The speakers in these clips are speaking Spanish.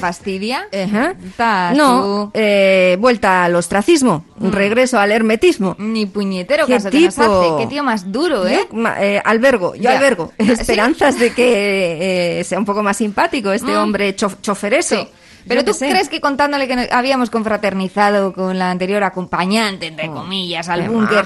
Fastidia? Ajá. No, eh, vuelta al ostracismo, un regreso al hermetismo. Ni puñetero ¿Qué caso que nos tipo? hace. Qué tío más duro, ¿eh? Yo, eh, albergo, yo Ya. albergo ¿Sí? esperanzas de que eh, sea un poco más simpático este Mm. hombre chof- chofereso. Sí. Pero tú sé. crees que contándole que habíamos confraternizado con la anterior acompañante, entre Oh, comillas, al búnker,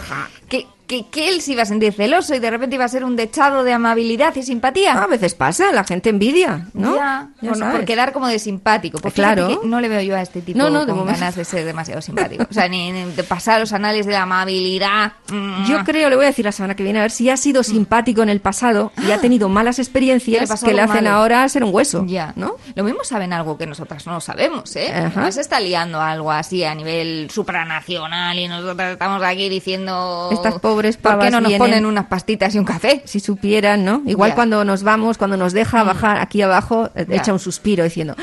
que, que, que él se iba a sentir celoso y de repente iba a ser un dechado de amabilidad y simpatía? A veces pasa, la gente envidia, ¿no? Ya, Ya por, quedar como de simpático. Pues Claro. no le veo yo a este tipo No, no, de con momento. ganas de ser demasiado simpático. O sea, ni, ni de pasar los anales de la amabilidad. Mm. Yo creo, le voy a decir la semana que viene, a ver si ha sido simpático en el pasado y ha tenido malas experiencias le que le hacen malo. ahora ser un hueso. Ya, ¿no? Lo mismo saben algo que nosotras no sabemos, ¿eh? No se está liando algo así a nivel supranacional y nosotras estamos aquí diciendo... Estas pobres ¿Por qué no nos vienen- ponen unas pastitas y un café? Si supieran, ¿no? Igual cuando nos vamos, cuando nos deja bajar aquí abajo, eh, echa un suspiro diciendo,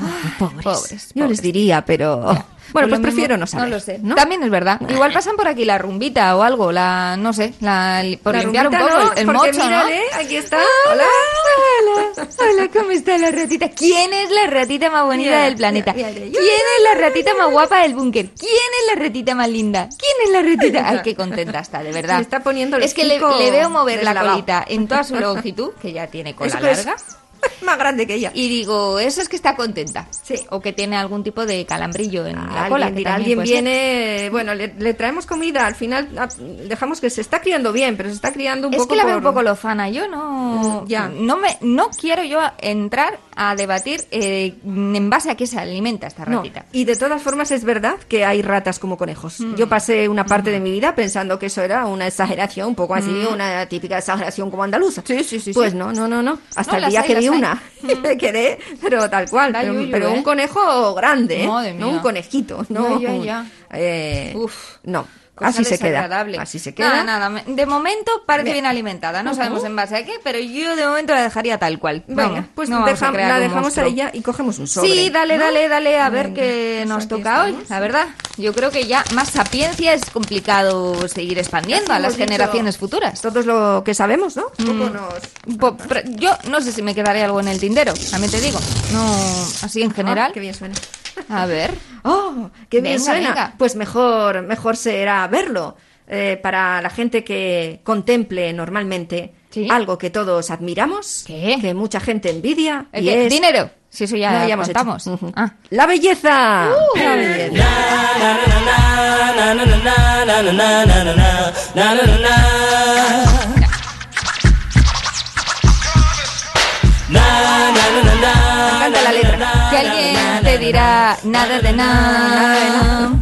"Ah, pobres. Pobres, Yo les diría, pero... Ya. Bueno, Pues prefiero mismo- no saber. No lo sé. ¿no? También es verdad. Igual pasan por aquí la rumbita o algo, la, no sé, la, por La limpiar un poco no, el, el mocho, mírale, ¿no? aquí está. Hola, Hola. hola, ¿cómo está la ratita? ¿Quién es la ratita más bonita Mira, del planeta? mira, mira, ¿Quién es la ratita más guapa del búnker? ¿Quién es la ratita más linda? ¿Quién es la ratita? Ay, qué contenta está, de verdad. Se está poniendo el Es que le, veo mover la colita en toda su longitud, que ya tiene cola Eso es larga. Más grande que ella. Y digo, eso es que está contenta. Sí. O que tiene algún tipo de calambrillo en la cola. dirá, alguien ser. viene, bueno, le, le traemos comida, al final ah, dejamos que se está criando bien, pero se está criando un Es poco que la veo un poco lozana. Yo no, ya. no me, no quiero yo entrar a debatir eh, en base a qué se alimenta esta No, ratita. y de todas formas es verdad que hay ratas como conejos. Mm. Yo pasé una parte de mi vida pensando que eso era una exageración, un poco así, una típica exageración como andaluza. Mm. Sí, sí, sí, Pues sí. no, no, no, no. Hasta No, el día hay, que vi una, me quedé, pero tal cual. Pero yuyu, pero ¿eh? un conejo grande, ¿eh? Madre no mía. un conejito, no. Ya, ya, ya. eh, Uf. no. Cosa Así se queda. Así se queda. Nada, nada. De momento parece Bien. bien alimentada. No sabemos en base a qué, pero yo de momento la dejaría tal cual. Venga, pues no deja- la dejamos monstruo. a ella y cogemos un sobre. Sí, dale, dale, dale, a ver qué pues nos toca hoy, la verdad. Yo creo que ya más sapiencia es complicado seguir expandiendo a las generaciones futuras. Todos lo que sabemos, ¿no? Mm. poco nos... Po- pero yo no sé si me quedaría algo en el tindero, también te digo. No, así en general. Ah, qué bien suena. A ver. ¡Oh! ¡Qué bien Venga, suena! venga. Pues mejor, mejor será verlo. eh, para la gente que contemple normalmente Sí. algo que todos admiramos, ¿Qué? que mucha gente envidia, ¿El y qué? es... Dinero. Si eso ya, No, ya contamos. Ujú. Ah. ¡La belleza! La belleza. Me encanta la letra. Te dirá nada de nada.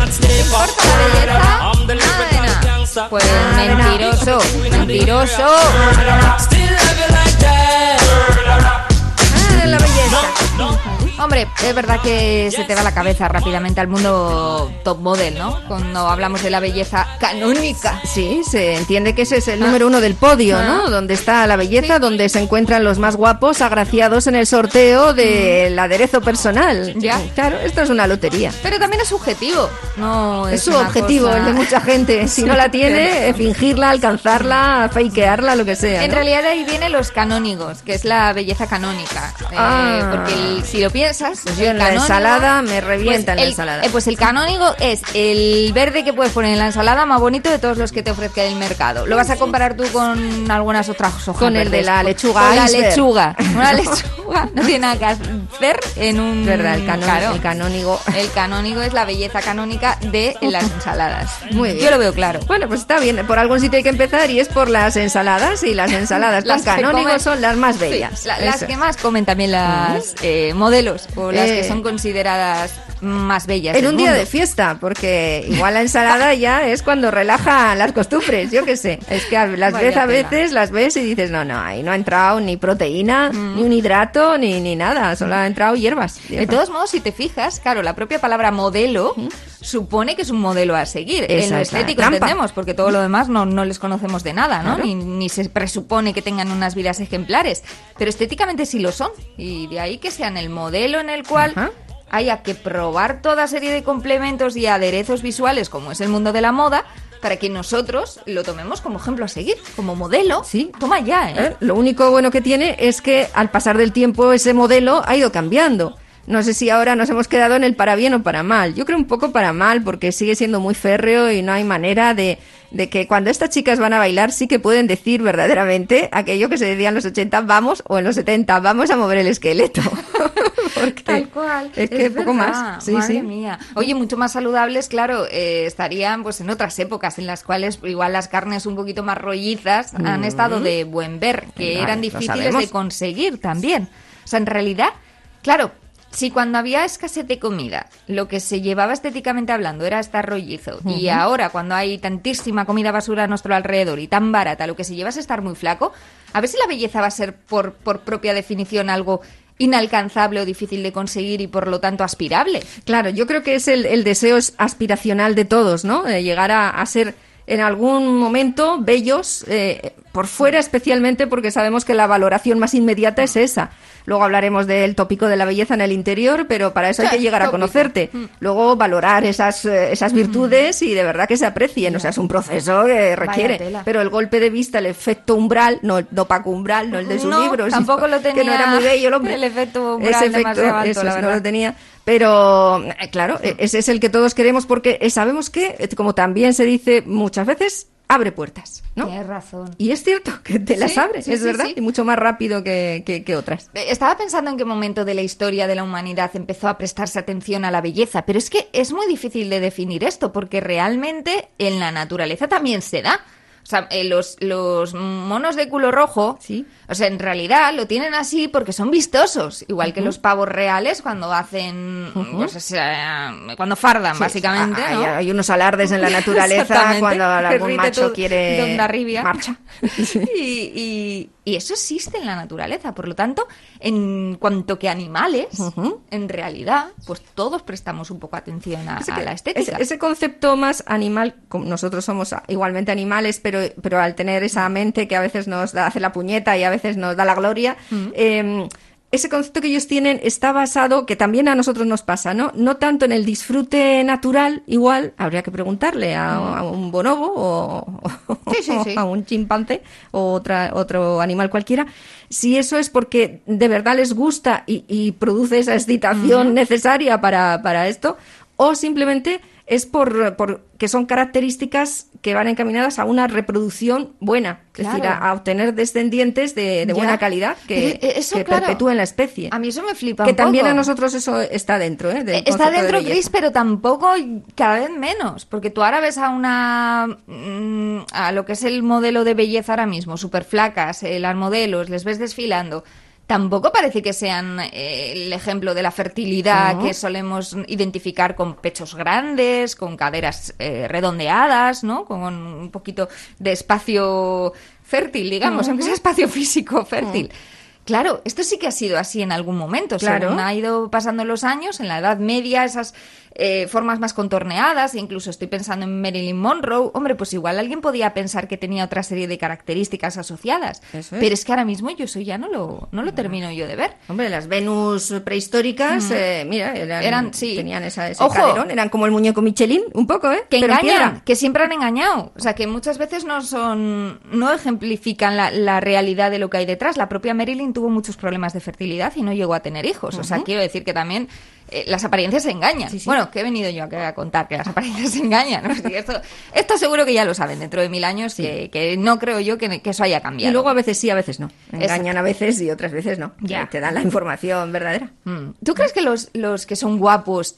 Hot step ¿Importa la belleza? Nada de nada. Pues mentiroso, mentiroso. That. Ah, la belleza. Hombre, es verdad que se te va la cabeza rápidamente al mundo top model, ¿no? Cuando hablamos de la belleza canónica. Sí, se entiende que ese es el número uno del podio, Ah. ¿no? Donde está la belleza, donde se encuentran los más guapos agraciados en el sorteo del aderezo personal. Mm. Ya. Claro, esto es una lotería. Pero también es subjetivo. No Es es su objetivo, cosa- el de mucha gente. Si no la tiene, eh, fingirla, alcanzarla, fakearla, lo que sea. En ¿no? realidad ahí vienen los canónigos, que es la belleza canónica. Eh, Ah. Porque el- si lo piensas, esas. Pues yo en la ensalada me revienta en la el- ensalada. eh, pues el canónigo es el verde que puedes poner en la ensalada más bonito de todos los que te ofrezca el mercado. Lo vas a comparar tú con algunas otras hojas Con el de la lechuga Con la lechuga. Una lechuga no tiene nada que hacer en un... ¿Verdad? El, canón- Claro. el canónigo. El canónigo es la belleza canónica de las ensaladas. Muy bien. Yo lo veo claro. Bueno, pues está bien. Por algún sitio hay que empezar y es por las ensaladas. Y las ensaladas Las con que canónigo comen- son las más Sí, bellas. la- las que más comen también las eh, modelos o las Eh. que son consideradas más bellas. En del un día de fiesta, porque igual la ensalada ya es cuando relaja las costumbres, yo qué sé. Es que las Vaya ves a veces, las ves y dices, no, no, ahí no ha entrado ni proteína, Mm. ni un hidrato, ni, ni nada, solo ha entrado hierbas. De todos modos, si te fijas, claro, la propia palabra modelo supone que es un modelo a seguir. Esa en lo estético entendemos, porque todo lo demás no, no les conocemos de nada, ¿no? Claro. Ni, ni se presupone que tengan unas vidas ejemplares. Pero estéticamente sí lo son. Y de ahí que sean el modelo en el cual Ajá. Haya que probar toda serie de complementos y aderezos visuales, como es el mundo de la moda, para que nosotros lo tomemos como ejemplo a seguir, como modelo. Sí. Toma ya, ¿eh? ¿Eh? Lo único bueno que tiene es que al pasar del tiempo ese modelo ha ido cambiando. No sé si ahora nos hemos quedado en el para bien o para mal. Yo creo un poco para mal porque sigue siendo muy férreo y no hay manera de, de que cuando estas chicas van a bailar sí que pueden decir verdaderamente aquello que se decía en los 80, vamos, o en los 70, vamos a mover el esqueleto. Porque Tal cual. Es que poco más. Sí, madre sí. mía. Oye, mucho más saludables, claro, eh, estarían pues en otras épocas en las cuales igual las carnes un poquito más rollizas han estado de buen ver, que eran difíciles de conseguir también. O sea, en realidad, claro, si cuando había escasez de comida, lo que se llevaba estéticamente hablando era estar rollizo, y ahora cuando hay tantísima comida basura a nuestro alrededor y tan barata, lo que se lleva es estar muy flaco, a ver si la belleza va a ser por, por propia definición algo inalcanzable o difícil de conseguir y por lo tanto aspirable. Claro, yo creo que es el, el deseo es aspiracional de todos, ¿no? De llegar a, a ser en algún momento bellos, eh, por fuera especialmente porque sabemos que la valoración más inmediata es esa. Luego hablaremos del tópico de la belleza en el interior, pero para eso hay que llegar a conocerte. Luego valorar esas, eh, esas virtudes y de verdad que se aprecien. O sea, es un proceso que requiere. Pero el golpe de vista, el efecto umbral, no, no Paco Umbral, no el de su No, libro, tampoco lo Que no tenía era muy bello el hombre. el efecto umbral Ese efecto, alto, eso la es, no lo tenía. Pero, eh, claro, eh, ese es el que todos queremos porque eh, sabemos que, eh, como también se dice muchas veces, abre puertas, ¿no? Tienes razón. Y es cierto que te las abre, sí, es sí, verdad, y mucho más rápido que, que- que otras. Estaba pensando en qué momento de la historia de la humanidad empezó a prestarse atención a la belleza, pero es que es muy difícil de definir esto, porque realmente en la naturaleza también se da. O sea, eh, los, los monos de culo rojo, Sí. o sea, en realidad lo tienen así porque son vistosos, igual que los pavos reales cuando hacen, pues, o sea, cuando fardan, básicamente, hay, ¿no? hay unos alardes en la naturaleza cuando algún macho todo quiere marcha. y, y- y eso existe en la naturaleza. Por lo tanto, en cuanto que animales, en realidad, pues todos prestamos un poco atención a, la estética. Ese, ese concepto más animal, nosotros somos igualmente animales, pero, pero al tener esa mente que a veces nos da, hace la puñeta y a veces nos da la gloria, eh, ese concepto que ellos tienen está basado, que también a nosotros nos pasa, ¿no? No tanto en el disfrute natural, igual, habría que preguntarle a, a un bonobo o, Sí, sí, sí. a un chimpancé o otra, otro animal cualquiera, si eso es porque de verdad les gusta y, y produce esa excitación necesaria para, para esto, o simplemente es por, por que son características que van encaminadas a una reproducción buena, es decir, a, a obtener descendientes de, de buena calidad que, eso, que claro, perpetúen la especie. A mí eso me flipa que un también poco. a nosotros eso está dentro, ¿eh? del Eh, Está de dentro, belleza. Chris, pero tampoco cada vez menos. Porque tú ahora ves a una. mm, a lo que es el modelo de belleza ahora mismo, súper flacas, eh, las modelos, les ves desfilando. Tampoco parece que sean eh, el ejemplo de la fertilidad No. que solemos identificar con pechos grandes, con caderas eh, redondeadas, ¿no? Con un poquito de espacio fértil, digamos, aunque sea espacio físico fértil. Claro, esto sí que ha sido así en algún momento. Claro. Según ha ido pasando los años, en la Edad Media, esas eh, formas más contorneadas, incluso estoy pensando en Marilyn Monroe, hombre, pues igual alguien podía pensar que tenía otra serie de características asociadas. Es. Pero es que ahora mismo yo eso ya no lo, no lo termino yo de ver. Hombre, las Venus prehistóricas, eh, mira, eran, Eran- sí. tenían esa, ese Ojo. caderón, eran como el muñeco Michelin, un poco, ¿eh? que Pero engañan, que siempre han engañado. O sea, que muchas veces no son, no ejemplifican la, la realidad de lo que hay detrás. La propia Marilyn tuvo muchos problemas de fertilidad y no llegó a tener hijos. O sea, quiero decir que también eh, las apariencias se engañan. Sí, sí. Bueno, que he venido yo a contar que las apariencias se engañan. ¿no? Sí, esto, esto seguro que ya lo saben dentro de mil años, que, que no creo yo que, que eso haya cambiado. Y luego a veces sí, a veces no. Exacto. Engañan a veces y otras veces no. Ya. Eh, Te dan la información verdadera. Mm. ¿Tú crees que los, los que son guapos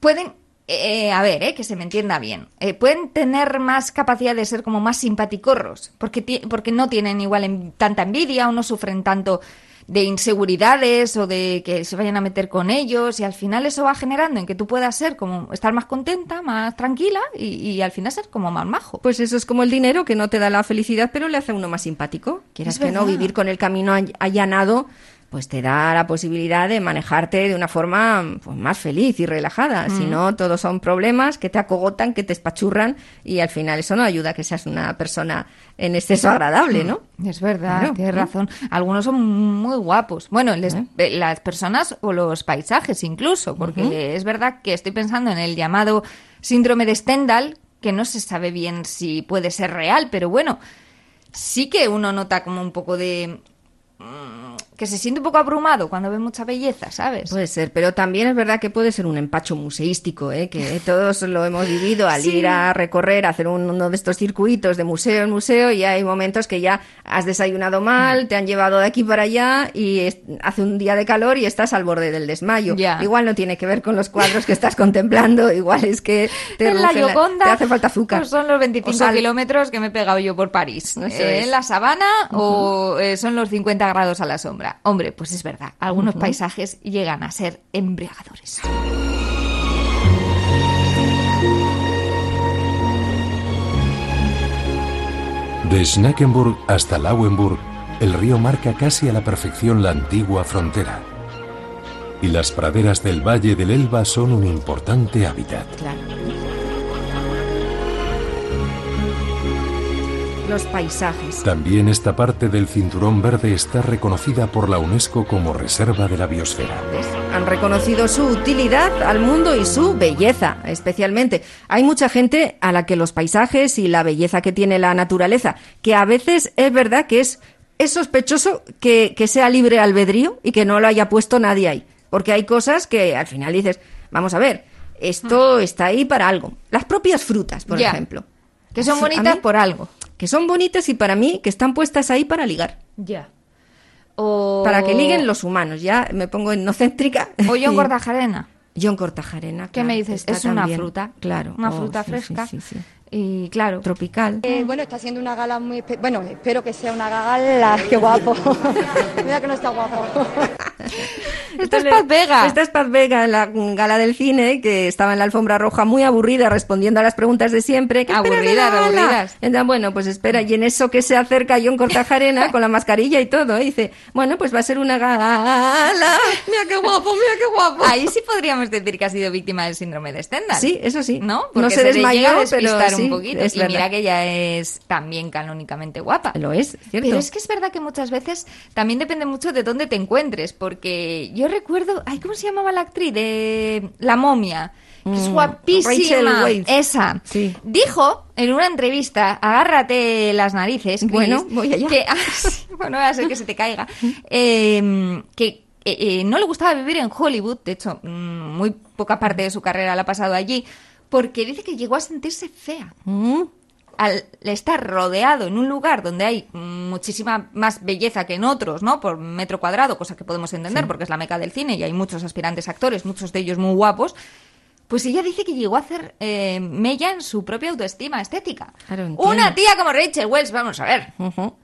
pueden, eh, a ver, eh, que se me entienda bien, eh, pueden tener más capacidad de ser como más simpaticorros? Porque, porque no tienen igual en- tanta envidia o no sufren tanto de inseguridades o de que se vayan a meter con ellos y al final eso va generando en que tú puedas ser como estar más contenta, más tranquila y, y al final ser como más majo. Pues eso es como el dinero que no te da la felicidad, pero le hace a uno más simpático. Quieras Es que no, vivir con el camino all- allanado, pues te da la posibilidad de manejarte de una forma pues, más feliz y relajada. Mm. Si no, todos son problemas que te acogotan, que te espachurran y al final eso no ayuda a que seas una persona en exceso agradable, ¿no? Es verdad, Claro. tienes razón. Algunos son muy guapos. Bueno, les- eh, las personas o los paisajes incluso, porque es verdad que estoy pensando en el llamado síndrome de Stendhal, que no se sabe bien si puede ser real, pero bueno, sí que uno nota como un poco de... mm, que se siente un poco abrumado cuando ve mucha belleza, ¿sabes? Puede ser, pero también es verdad que puede ser un empacho museístico, ¿eh? que todos lo hemos vivido al Sí. ir a recorrer, a hacer un- uno de estos circuitos de museo en museo y hay momentos que ya has desayunado mal, te han llevado de aquí para allá y es- hace un día de calor y estás al borde del desmayo. Igual no tiene que ver con los cuadros que estás contemplando, igual es que te, en la ruge Yoconda te hace falta azúcar. pues son los 25 O sal. kilómetros que me he pegado yo por París. Eh, es. ¿En la sabana o eh, son los 50 grados a la sombra? Hombre, pues es verdad. Algunos paisajes llegan a ser embriagadores. De Schneckenburg hasta Lauenburg, el río marca casi a la perfección la antigua frontera. Y las praderas del Valle del Elba son un importante hábitat. Claro. Los paisajes. También esta parte del cinturón verde está reconocida por la UNESCO como Reserva de la Biosfera. ¿Ves? Han reconocido su utilidad al mundo y su belleza, especialmente. Hay mucha gente a la que los paisajes y la belleza que tiene la naturaleza, que a veces es verdad que es, es sospechoso que, que sea libre albedrío y que no lo haya puesto nadie ahí. Porque hay cosas que al final dices, vamos a ver, esto está ahí para algo. Las propias frutas, por ejemplo. Que son bonitas mí- por algo. Que son bonitas y para mí que están puestas ahí para ligar. Ya. O... Para que liguen los humanos. Ya me pongo etnocéntrica. O John Cortajarena. John Cortajarena. ¿Qué me dices? Es una también. fruta. Claro. Una Oh, fruta sí, fresca. Sí, sí, sí. Y claro. Tropical. Eh, bueno, está siendo una gala muy... Bueno, espero que sea una gala. ¡Qué guapo! Mira que no está guapo. Esto es Paz Vega. Esta es Paz Vega, la gala del cine, que estaba en la alfombra roja muy aburrida respondiendo a las preguntas de siempre. ¿Qué de la Aburridas. Entonces, bueno, pues espera, y en eso que se acerca John Cortajarena con la mascarilla y todo, y dice, bueno, pues va a ser una gala. Mira qué guapo, mira qué guapo. Ahí sí podríamos decir que ha sido víctima del síndrome de Stendhal. Sí, eso sí. ¿No? No Porque se le desmayó, pero despistar sí, un poquito. es y verdad. mira que ella es también canónicamente guapa. Lo es, ¿cierto? Pero es que es verdad que muchas veces también depende mucho de dónde te encuentres, porque yo recuerdo, ay, ¿cómo se llamaba la actriz de La momia? Que es Mm, guapísima. Esa. Sí. Dijo en una entrevista, agárrate las narices, Chris, Bueno, voy allá. que, ah, bueno, a ser que se te caiga, eh, que eh, eh, no le gustaba vivir en Hollywood, de hecho, mm, muy poca parte de su carrera la ha pasado allí, porque dice que llegó a sentirse fea Mm, al estar rodeado en un lugar donde hay muchísima más belleza que en otros, ¿no? Por metro cuadrado, cosa que podemos entender porque es la meca del cine y hay muchos aspirantes actores, muchos de ellos muy guapos. Pues ella dice que llegó a hacer eh, mella en su propia autoestima estética. Claro. Una tía como Rachel Wells, vamos a ver.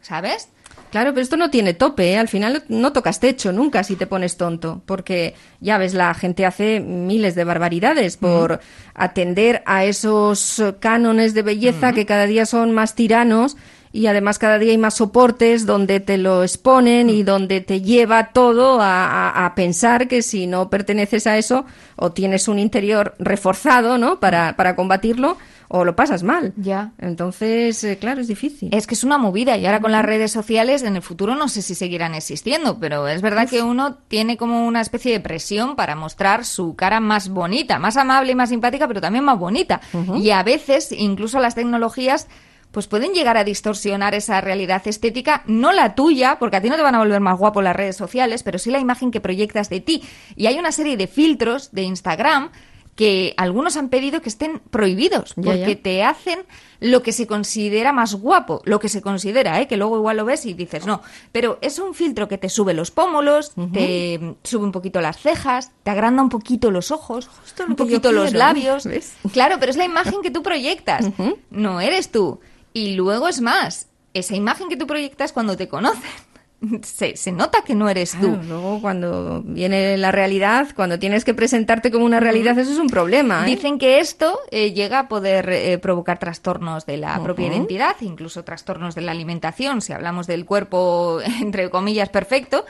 ¿sabes? Claro, pero esto no tiene tope, ¿eh? Al final no tocas techo nunca si te pones tonto, porque ya ves, la gente hace miles de barbaridades por atender a esos cánones de belleza que cada día son más tiranos y además cada día hay más soportes donde te lo exponen y donde te lleva todo a, a- a pensar que si no perteneces a eso o tienes un interior reforzado, ¿no? Para, para combatirlo o lo pasas mal. Ya. Entonces, eh, claro, es difícil. Es que es una movida y ahora con las redes sociales en el futuro no sé si seguirán existiendo, pero es verdad que uno tiene como una especie de presión para mostrar su cara más bonita, más amable y más simpática, pero también más bonita. Y a veces incluso las tecnologías pues pueden llegar a distorsionar esa realidad estética, no la tuya, porque a ti no te van a volver más guapo las redes sociales, pero sí la imagen que proyectas de ti. Y hay una serie de filtros de Instagram que algunos han pedido que estén prohibidos, Ya, porque ya. te hacen lo que se considera más guapo, lo que se considera, ¿eh? que luego igual lo ves y dices no, pero es un filtro que te sube los pómulos, te sube un poquito las cejas, te agranda un poquito los ojos, lo un poquito los quiero, labios, ¿ves? claro, pero es la imagen que tú proyectas, no eres tú. Y luego es más, esa imagen que tú proyectas cuando te conocen, se, se nota que no eres tú. Luego cuando viene la realidad, cuando tienes que presentarte como una realidad, eso es un problema. ¿eh? Dicen que esto eh, llega a poder eh, provocar trastornos de la propia identidad, incluso trastornos de la alimentación, si hablamos del cuerpo, entre comillas, perfecto,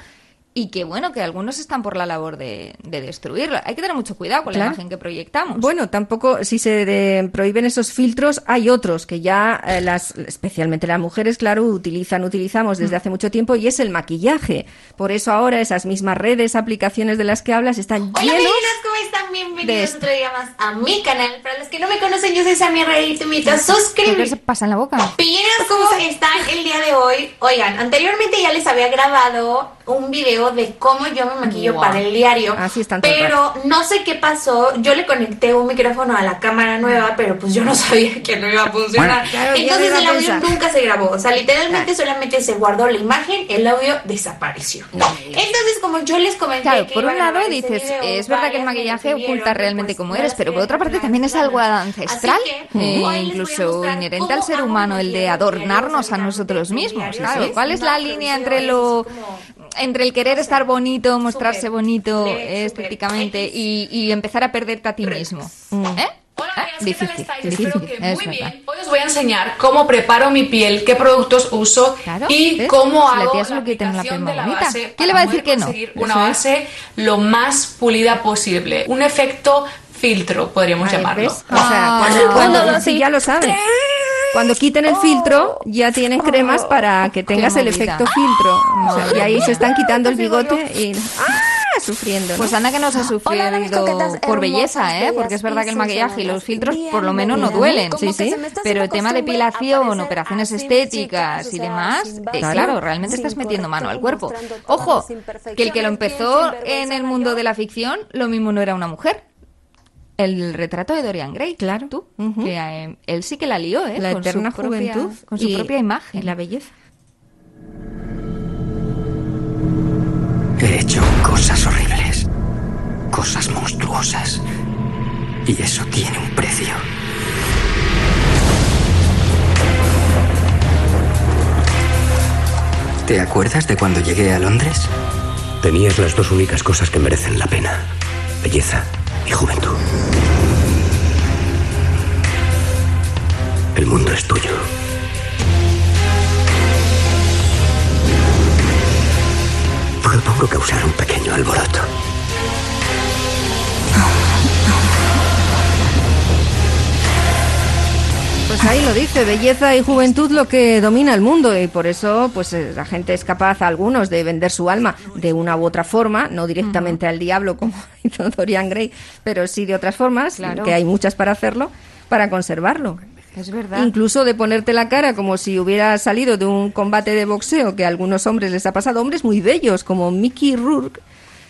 y que bueno, que algunos están por la labor de, de destruirlo. Hay que tener mucho cuidado con la Claro. imagen que proyectamos. Bueno, tampoco, si se de- prohíben esos filtros, hay otros que ya eh, las, especialmente las mujeres, claro, utilizan, utilizamos Mm. desde hace mucho tiempo y es el maquillaje. Por eso ahora esas mismas redes, aplicaciones de las que hablas están Hola, llenos. meninas, ¿cómo están? Bienvenidos otro día más a mi canal. Para los que no me conocen, yo soy Sammy Rey y te invito a ¿Qué se suscribirte. pasa en la boca? ¿cómo están el día de hoy? Oigan, anteriormente ya les había grabado un video de cómo yo me maquillo Wow. para el diario. Así están Pero no sé qué pasó. Yo le conecté un micrófono a la cámara nueva, pero pues yo no sabía que no iba a funcionar. Claro, ¿quién Entonces el audio pensar? nunca se grabó. O sea, literalmente solamente se guardó la imagen, el audio desapareció. Entonces, como yo les comenté. Claro, que por un lado dices, video, es verdad que el maquillaje oculta que, realmente pues, cómo no eres, pero por otra parte también es algo ancestral, que, a incluso inherente al ser humano el de adornarnos a nosotros mismos. Claro. ¿cuál es la línea entre lo entre el querer estar bonito, mostrarse bonito eh, estéticamente y, y empezar a perderte a ti mismo? ¿Eh? Hola, Ah, amigas, ¿qué tal difícil, estáis? difícil, Espero que es muy verdad. bien. Hoy os voy a enseñar cómo preparo mi piel, qué productos uso Claro, y ¿ves? cómo hago la la piel aplicación de la bonita. base ¿Quién para le va a decir que no? conseguir Eso una es. base lo más pulida posible. Un efecto filtro, podríamos llamarlo. ¿ves? O sea, Ah. cuando, cuando- dos, sí, ya lo saben. Cuando quiten el filtro, ya tienen cremas para que tengas el efecto filtro. O sea, y ahí se están quitando el bigote y... ¡Ah! Sufriendo. ¿no? Pues anda que no se ha sufrido por belleza, ¿eh? Porque es verdad que el maquillaje y los filtros por lo menos no duelen, sí, sí. Pero haciendo tema costumbre depilación, operaciones estéticas y demás, eh, claro, realmente estás metiendo mano al cuerpo. Ojo, que el que lo empezó en el mundo de la ficción, lo mismo no era una mujer. El retrato de Dorian Gray, Claro. tú, que eh, él sí que la lió, ¿eh? la Con su eterna propia- juventud con su y- propia imagen. y la belleza. He hecho cosas horribles, cosas monstruosas. Y eso tiene un precio. ¿Te acuerdas de cuando llegué a Londres? Tenías las dos únicas cosas que merecen la pena. Belleza y juventud. El mundo es tuyo. Propongo causar un pequeño alboroto. Pues ahí lo dice, belleza y juventud lo que domina el mundo y por eso pues eh, la gente es capaz, algunos, de vender su alma de una u otra forma, no directamente al diablo como hizo Dorian Gray, pero sí de otras formas, Claro. que hay muchas para hacerlo, para conservarlo. Es verdad. Incluso de ponerte la cara como si hubiera salido de un combate de boxeo que a algunos hombres les ha pasado, hombres muy bellos como Mickey Rourke,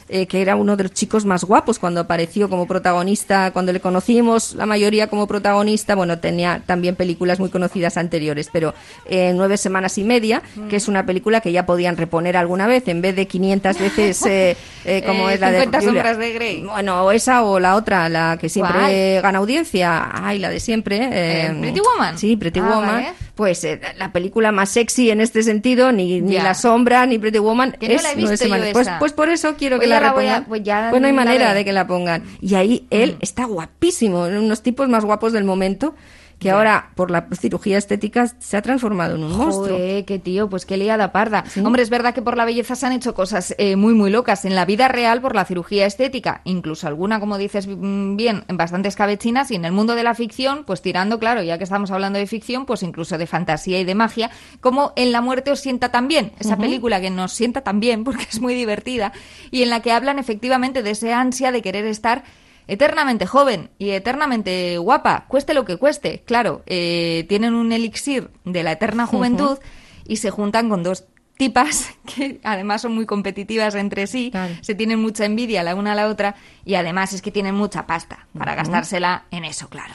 eh, que era uno de los chicos más guapos cuando apareció como protagonista, cuando le conocimos la mayoría como protagonista, bueno, tenía también películas muy conocidas anteriores, pero eh, Nueve Semanas y Media, que es una película que ya podían reponer alguna vez, en vez de 500 veces eh, como es la de 50 Julia. sombras de Grey. Bueno, o esa o la otra, la que siempre ¿Cuál? gana audiencia, ay, la de siempre. Eh, Pretty Woman. Sí, Pretty Ah, Woman. vale. Pues la película más sexy en este sentido, ni, ni. La Sombra, ni Pretty Woman, Que no es la he Nueve visto Semanas. Pues, esa. pues por eso quiero que ya la la voy a- repongan. pues ya no hay manera de que la pongan. Y ahí él está guapísimo, unos tipos más guapos del momento. Que ahora por la cirugía estética se ha transformado en un monstruo. Joder, qué tío, pues qué liada parda. Hombre, es verdad que por la belleza se han hecho cosas eh, muy, muy locas. En la vida real, por la cirugía estética, incluso alguna, como dices mm, bien, en bastantes cabecinas, y en el mundo de la ficción, pues tirando, claro, ya que estamos hablando de ficción, pues incluso de fantasía y de magia, como En la muerte os sienta tan bien, esa película que nos sienta tan bien porque es muy divertida, y en la que hablan efectivamente de ese ansia de querer estar eternamente joven y eternamente guapa, cueste lo que cueste. Claro, eh, tienen un elixir de la eterna juventud y se juntan con dos tipas que además son muy competitivas entre sí, se tienen mucha envidia la una a la otra y además es que tienen mucha pasta para gastársela en eso, claro.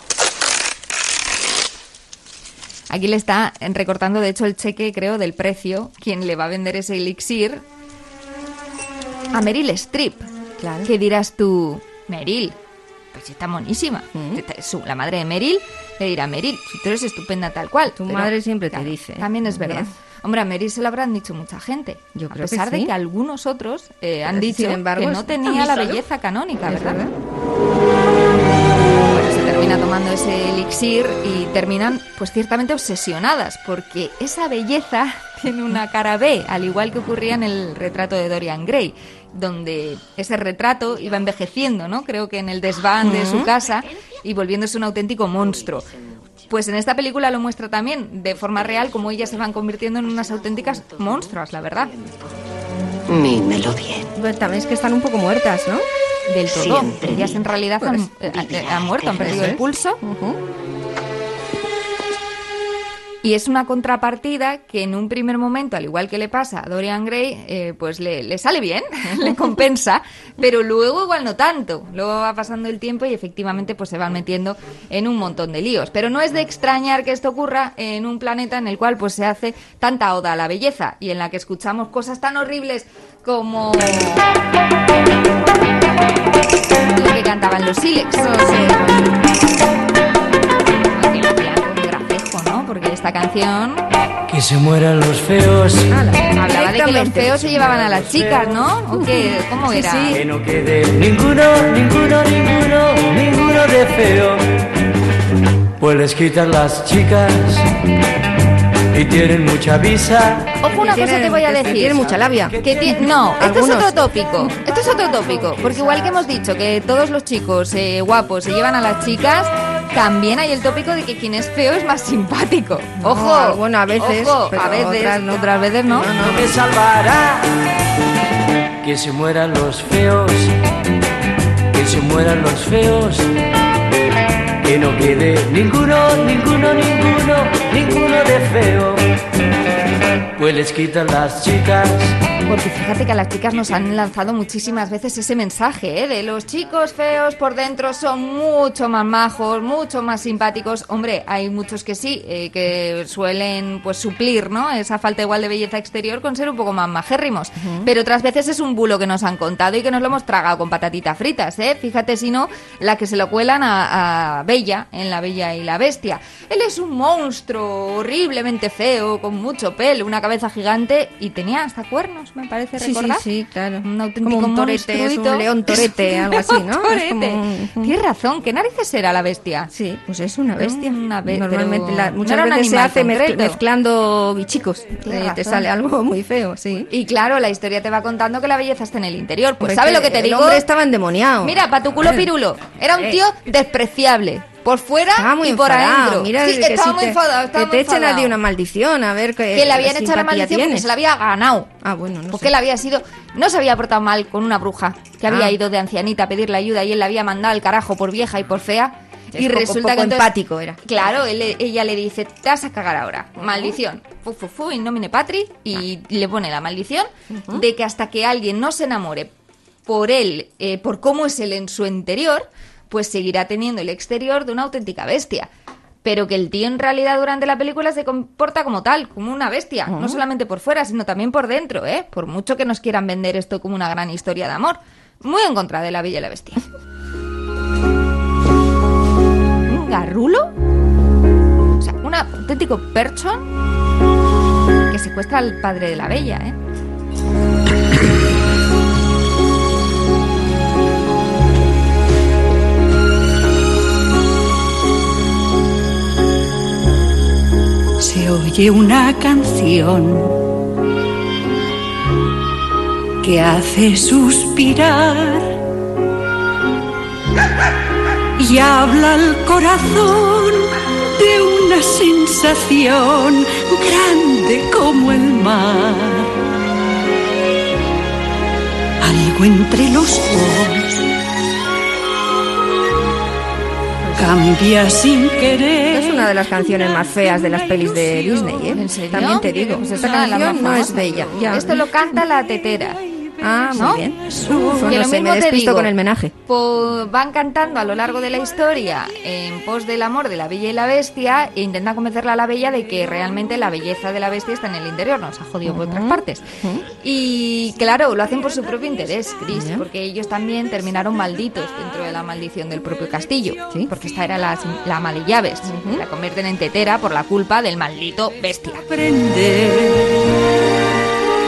Aquí le está recortando, de hecho, el cheque, creo, del precio, quien le va a vender ese elixir a Meryl Streep. Claro. ¿Qué dirás tú, Meryl? Pues está monísima. Su- La madre de Meryl le dirá, Meryl, tú eres estupenda tal cual. Tu Pero, madre siempre te claro, dice. También es verdad. Bien. Hombre, a Meryl se lo habrán dicho mucha gente. Yo a creo que pesar de que algunos otros eh, han Sin dicho embargo, que no tenía la belleza canónica, ¿verdad? verdad. Bueno, se termina tomando ese elixir y terminan, pues ciertamente obsesionadas, porque esa belleza tiene una cara B, al igual que ocurría en el retrato de Dorian Gray, donde ese retrato iba envejeciendo, ¿no? Creo que en el desván de su casa y volviéndose un auténtico monstruo. Pues en esta película lo muestra también de forma real como ellas se van convirtiendo en unas auténticas monstruas, la verdad. Mímelo bien. También es que están un poco muertas, ¿no? Del todo. Siempre Ellas en realidad han, eh, eh, han muerto, han perdido el pulso. Y es una contrapartida que en un primer momento, al igual que le pasa a Dorian Gray, eh, pues le, le sale bien, le compensa, pero luego igual no tanto. Luego va pasando el tiempo y efectivamente pues se van metiendo en un montón de líos. Pero no es de extrañar que esto ocurra en un planeta en el cual pues se hace tanta oda a la belleza y en la que escuchamos cosas tan horribles como lo que cantaban los Silex. Aquí esta canción Que se mueran los feos. hablaba de que los feos se llevaban a las chicas, ¿no? ¿O qué? ¿Cómo era? Que no quede ninguno, ninguno, ninguno, ninguno de feo. Pues les quitan las chicas y tienen mucha visa. Ojo, una cosa te voy a decir. Tiene mucha labia. Que ti- no, esto Algunos. es otro tópico. Esto es otro tópico. Porque igual que hemos dicho que todos los chicos eh, guapos se llevan a las chicas, también hay el tópico de que quien es feo es más simpático. Ojo. No, bueno, a veces, Ojo, pero a veces. otras no. Otras veces no. No me salvará. Que se mueran los feos. Que se mueran los feos. Que no quede ninguno, ninguno, ninguno, ninguno de feo. Pues les quitan las chicas. Porque fíjate que a las chicas nos han lanzado muchísimas veces ese mensaje, ¿eh? De los chicos feos por dentro son mucho más majos, mucho más simpáticos. Hombre, hay muchos que sí, eh, que suelen pues suplir, ¿no? Esa falta igual de belleza exterior con ser un poco más majérrimos. Pero otras veces es un bulo que nos han contado y que nos lo hemos tragado con patatitas fritas, ¿eh? Fíjate si no, la que se lo cuelan a, a Bella, en La Bella y la Bestia. Él es un monstruo horriblemente feo, con mucho pelo, una cabeza gigante y tenía hasta cuernos, me parece Sí, sí, recordar. sí, claro. Un auténtico Como un torete, es un león torete, algo así, ¿no? Como torete. un- Tienes razón, ¿qué narices era la bestia? Sí, pues es una bestia. Una be- Normalmente pero la- no muchas un veces se hace mezcl- mezclando bichicos. Eh, te sale algo muy feo, sí. Y claro, la historia te va contando que la belleza está en el interior. Pues Hombre, ¿sabes lo que te el digo? hombre estaba endemoniado. Mira, para tu culo Joder. pirulo. Era un Eh. tío despreciable. Por fuera muy y por enfadado. adentro. Mira, sí, que estaba si muy enfadado. estaba que te echen a ti una maldición, a ver qué que le habían echado la maldición porque se la había ganado. Ah, bueno, no Porque sé. él había sido. No se había portado mal con una bruja que había Ah. ido de ancianita a pedirle ayuda y él la había mandado al carajo por vieja y por fea. Es y poco- resulta poco que entonces- empático era. Claro, él- ella le dice: Te vas a cagar ahora. Maldición. Fu, fu, fu, in nomine patri. Y le pone la maldición de que hasta que alguien no se enamore por él, eh, por cómo es él en su interior, pues seguirá teniendo el exterior de una auténtica bestia. Pero que el tío en realidad durante la película se comporta como tal, como una bestia. No solamente por fuera, sino también por dentro, ¿eh? Por mucho que nos quieran vender esto como una gran historia de amor. Muy en contra de la Bella y la Bestia. ¿Un garrulo? O sea, un auténtico perchón que secuestra al padre de la Bella, ¿eh? Oye una canción que hace suspirar y habla al corazón de una sensación grande como el mar. Algo entre los dos cambia sin querer. Es una de las canciones más feas de las pelis de Disney, ¿eh? ¿En serio? También te digo. Pues es esta las canción no es bella. Ya. Esto lo canta la tetera. Ah, muy ¿no? bien. Que Uf, lo no sé, mismo me te digo, con el menaje. po- van cantando a lo largo de la historia en pos del amor de la bella y la bestia e intentan convencerla a la bella de que realmente la belleza de la bestia está en el interior, nos ha jodido por otras partes. Y claro, lo hacen por su propio interés, Chris, porque ellos también terminaron malditos dentro de la maldición del propio castillo, porque esta era la, la ama de llaves, la convierten en tetera por la culpa del maldito bestia.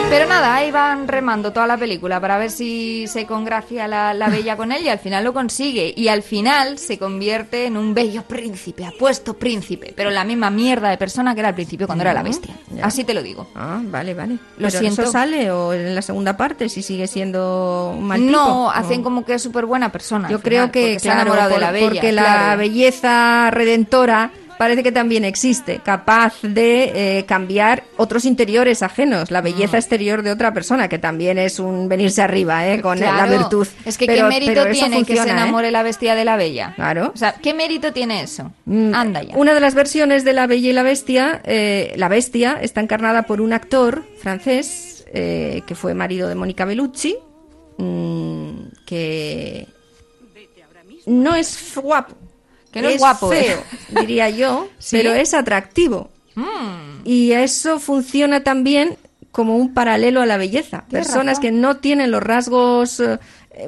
Pero nada, ahí van remando toda la película para ver si se congracia la, la bella con él y al final lo consigue. Y al final se convierte en un bello príncipe, apuesto príncipe, pero la misma mierda de persona que era al principio cuando era la bestia. Ya. Así te lo digo. Ah, vale, vale. Lo Pero siento. ¿Eso sale o en la segunda parte si sigue siendo un mal tipo? No, ¿O? hacen como que es súper buena persona. Yo creo que, se ha enamorado de la bella. porque la belleza redentora parece que también existe, capaz de eh, cambiar otros interiores ajenos, la belleza exterior de otra persona, que también es un venirse arriba, ¿eh? Con la Claro. virtud. Es que Pero- qué mérito tiene que se ¿eh? enamore la bestia de la bella. Claro. O sea, ¿qué mérito tiene eso? Mm, Anda ya. Una de las versiones de La Bella y la Bestia, eh, la Bestia, está encarnada por un actor francés eh, que fue marido de Mónica Bellucci, mm, que no es guapo, Que no es guapo, ¿eh? feo, diría yo, ¿Sí? pero es atractivo. Mm. Y eso funciona también como un paralelo a la belleza. Personas razón. que no tienen los rasgos, eh,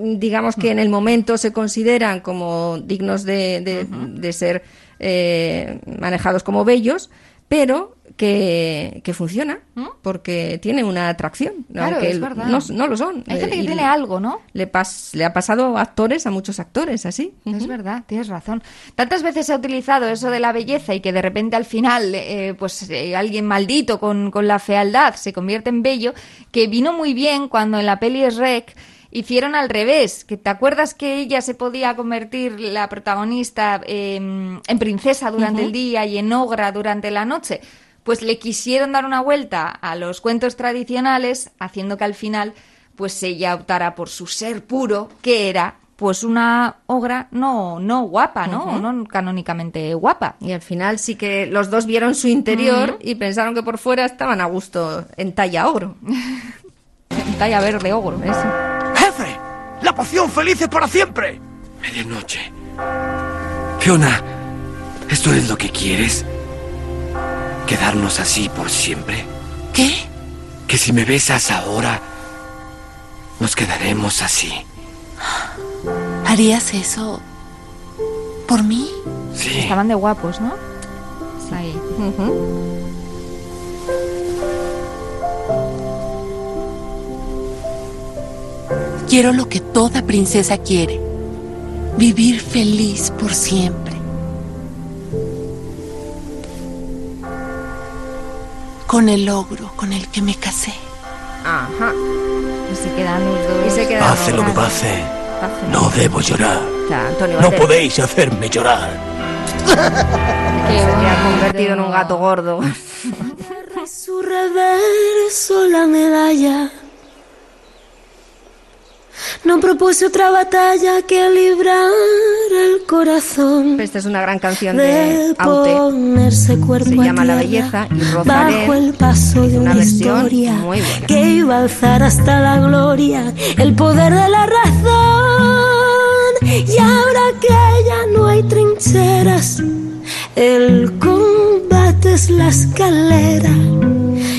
digamos que en el momento se consideran como dignos de, de- de ser eh, manejados como bellos, pero que, que funciona porque tiene una atracción, ¿Mm? Claro, es verdad. no, no lo son. Hay gente que y tiene algo, ¿no? Le, pas- le ha pasado a actores, a muchos actores, así. Es verdad, tienes razón. Tantas veces se ha utilizado eso de la belleza y que de repente al final, eh, pues eh, alguien maldito con, con la fealdad se convierte en bello, que vino muy bien cuando en la peli Shrek hicieron al revés. Que te acuerdas que ella se podía convertir la protagonista eh, en princesa durante el día y en ogra durante la noche. Pues le quisieron dar una vuelta a los cuentos tradicionales, haciendo que al final pues ella optara por su ser puro, que era pues una ogra no no guapa, ¿no? No canónicamente guapa. Y al final sí que los dos vieron su interior y pensaron que por fuera estaban a gusto en talla ogro. En talla verde ogro, eso. ¡Jefe! ¡La poción feliz es para siempre! Medianoche. Fiona, ¿esto es lo que quieres? ¿Quedarnos así por siempre? ¿Qué? Que si me besas ahora, nos quedaremos así. ¿Harías eso por mí? Sí. Estaban de guapos, ¿no? Ahí. Quiero lo que toda princesa quiere. Vivir feliz por siempre. Con el ogro con el que me casé. Ajá. Y se quedan los dos. Y se quedan Hace lo que pase. No debo llorar. No podéis hacerme llorar. Que se ha convertido en un gato gordo. Su reverso la medalla. No propuse otra batalla que librar el corazón. Esta es una gran canción de de Aute. ponerse cuerpo Se llama La Belleza y Rosalén bajo el paso de una, una historia muy buena. que iba a alzar hasta la gloria el poder de la razón. Y ahora que ya no hay trincheras, el combate es la escalera.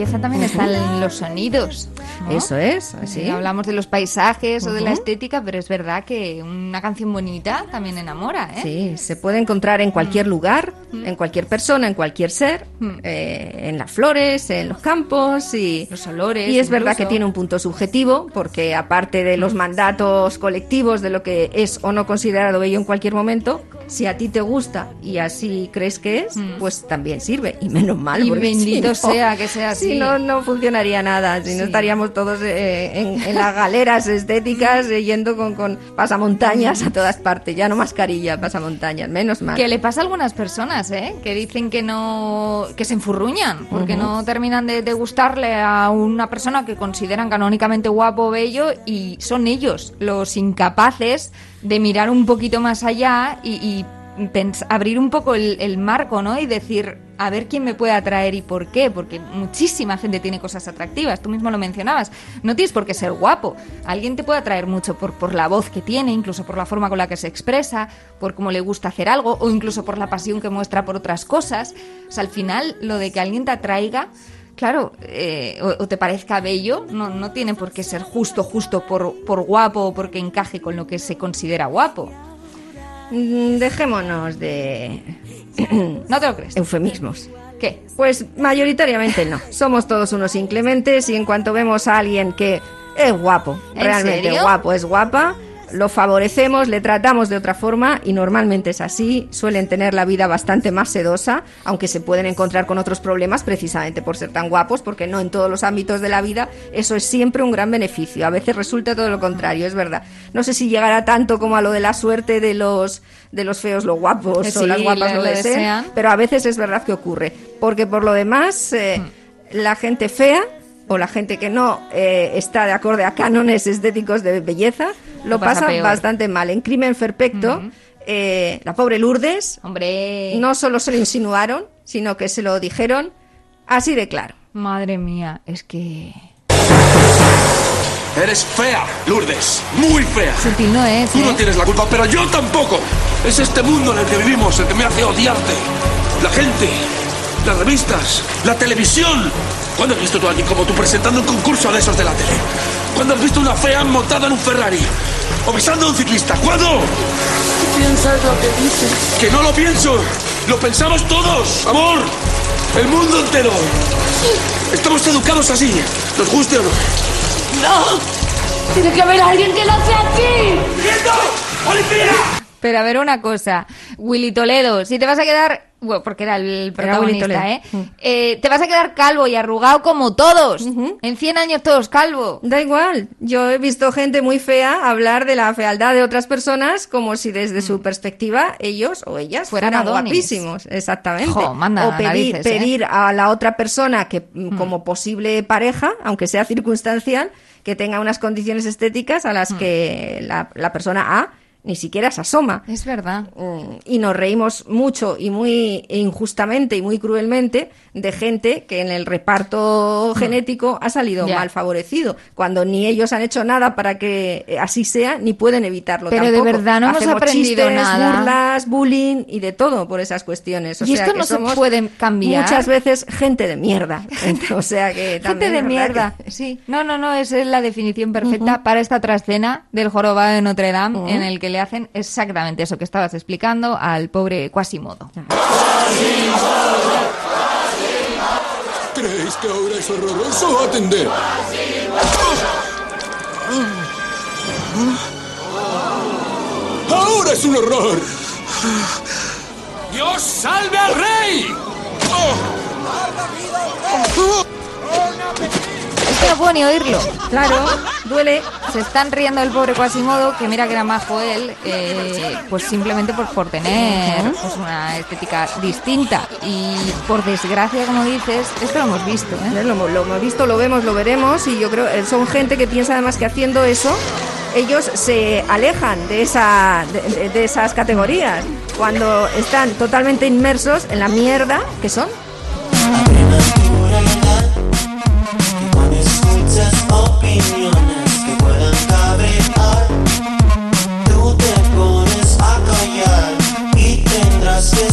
belleza. También está en los sonidos. ¿no? Eso es, sí. Eh, hablamos de los paisajes o de la estética, pero es verdad que una canción bonita también enamora, ¿eh? Sí, se puede encontrar en cualquier lugar, Mm. en cualquier persona, en cualquier ser, eh, en las flores, en los campos y los olores. Y es verdad incluso. que tiene un punto subjetivo, porque aparte de los mandatos colectivos de lo que es o no considerado bello en cualquier momento, si a ti te gusta y así crees que es, pues también sirve. Y menos mal. Mm. Y bendito no- sea que sea así. Si no, no funcionaría nada. Si no estaríamos todos eh, en, en las galeras estéticas eh, yendo con, con pasamontañas a todas partes. Ya no mascarilla, pasamontañas. Menos mal. Que le pasa a algunas personas, ¿eh? Que dicen que no, que se enfurruñan, porque no terminan de, de gustarle a una persona que consideran canónicamente guapo o bello y son ellos los incapaces de mirar un poquito más allá y, y abrir un poco el, marco, ¿no? Y decir, a ver quién me puede atraer y por qué, porque muchísima gente tiene cosas atractivas, tú mismo lo mencionabas, no tienes por qué ser guapo, alguien te puede atraer mucho por, por la voz que tiene, incluso por la forma con la que se expresa, por cómo le gusta hacer algo o incluso por la pasión que muestra por otras cosas. O sea, al final, lo de que alguien te atraiga, claro, eh, o, o te parezca bello, no, no tiene por qué ser justo, justo por, por guapo o porque encaje con lo que se considera guapo. Mm, Dejémonos de ¿No te lo crees? eufemismos. ¿Qué? Pues mayoritariamente no. Somos todos unos inclementes y en cuanto vemos a alguien que es guapo, ¿En realmente serio? guapo, es guapa, lo favorecemos, le tratamos de otra forma y normalmente es así. Suelen tener la vida bastante más sedosa, aunque se pueden encontrar con otros problemas precisamente por ser tan guapos, porque no en todos los ámbitos de la vida eso es siempre un gran beneficio. A veces resulta todo lo contrario, es verdad. No sé si llegará tanto como a lo de la suerte de los de los feos los guapos Eh, o las guapas lo lo desean. pero a veces es verdad que ocurre, porque por lo demás eh, la gente fea o la gente que no eh, está de acorde a cánones estéticos de belleza lo Lo pasa bastante mal. En Crimen Perfecto, eh, la pobre Lourdes, Hombre. no solo se lo insinuaron, sino que se lo dijeron así de claro. Madre mía, es que... Eres fea, Lourdes. Muy fea. Sutil no es, Tú no ¿eh? tienes la culpa, pero yo tampoco. Es este mundo en el que vivimos el que me hace odiarte. La gente, las revistas, la televisión. ¿Cuándo has visto tú a alguien como tú presentando un concurso de esos de la tele? ¿Cuándo has visto una fea montada en un Ferrari? ¿O besando a un ciclista? ¿Cuándo? ¿Piensas lo que dices? Que no lo pienso. Lo pensamos todos, amor. El mundo entero. Estamos educados así, nos guste o no. ¡No! Tiene que haber alguien que lo sea aquí. ¡Policía! Pero a ver una cosa, Willy Toledo, si te vas a quedar, bueno, porque era el protagonista, Toledo. ¿eh? Eh, Te vas a quedar calvo y arrugado como todos. En 100 años todos calvo. Da igual, yo he visto gente muy fea hablar de la fealdad de otras personas como si desde su perspectiva ellos o ellas Fueran guapísimos, exactamente. Jo, manda o pedir, narices, ¿eh? pedir a la otra persona que mm, como posible pareja, aunque sea circunstancial, que tenga unas condiciones estéticas a las que la, la persona A ni siquiera se asoma. Es verdad. Mm, Y nos reímos mucho y muy injustamente y muy cruelmente de gente que en el reparto genético ha salido Mm. Mal favorecido, cuando ni ellos han hecho nada para que eh, así sea, ni pueden evitarlo Pero de verdad no hemos aprendido chistes, nada. burlas, bullying y de todo por esas cuestiones. O Y sea esto que no se puede cambiar. Muchas veces gente de mierda. o sea que Gente de mierda, que- sí. No, no, no, esa es la definición perfecta para esta trascena del jorobado de Notre Dame, en el que le hacen exactamente eso que estabas explicando al pobre Quasimodo. ¿Creéis que ahora es horroroso atender? ¡Ahora es un horror! ¡Dios salve al rey! Que no puedo ni oírlo. Claro, duele. Se están riendo del pobre Quasimodo, que mira que era majo él, eh, pues simplemente por, por tener pues, una estética distinta. Y por desgracia, como dices, esto lo hemos visto. ¿eh? Lo, lo hemos visto, lo vemos, lo veremos y yo creo eh, son gente que piensa además que haciendo eso ellos se alejan de, esa, de esas categorías cuando están totalmente inmersos en la mierda que son. Opiniones que puedan cabrear, tú te pones a callar y tendrás que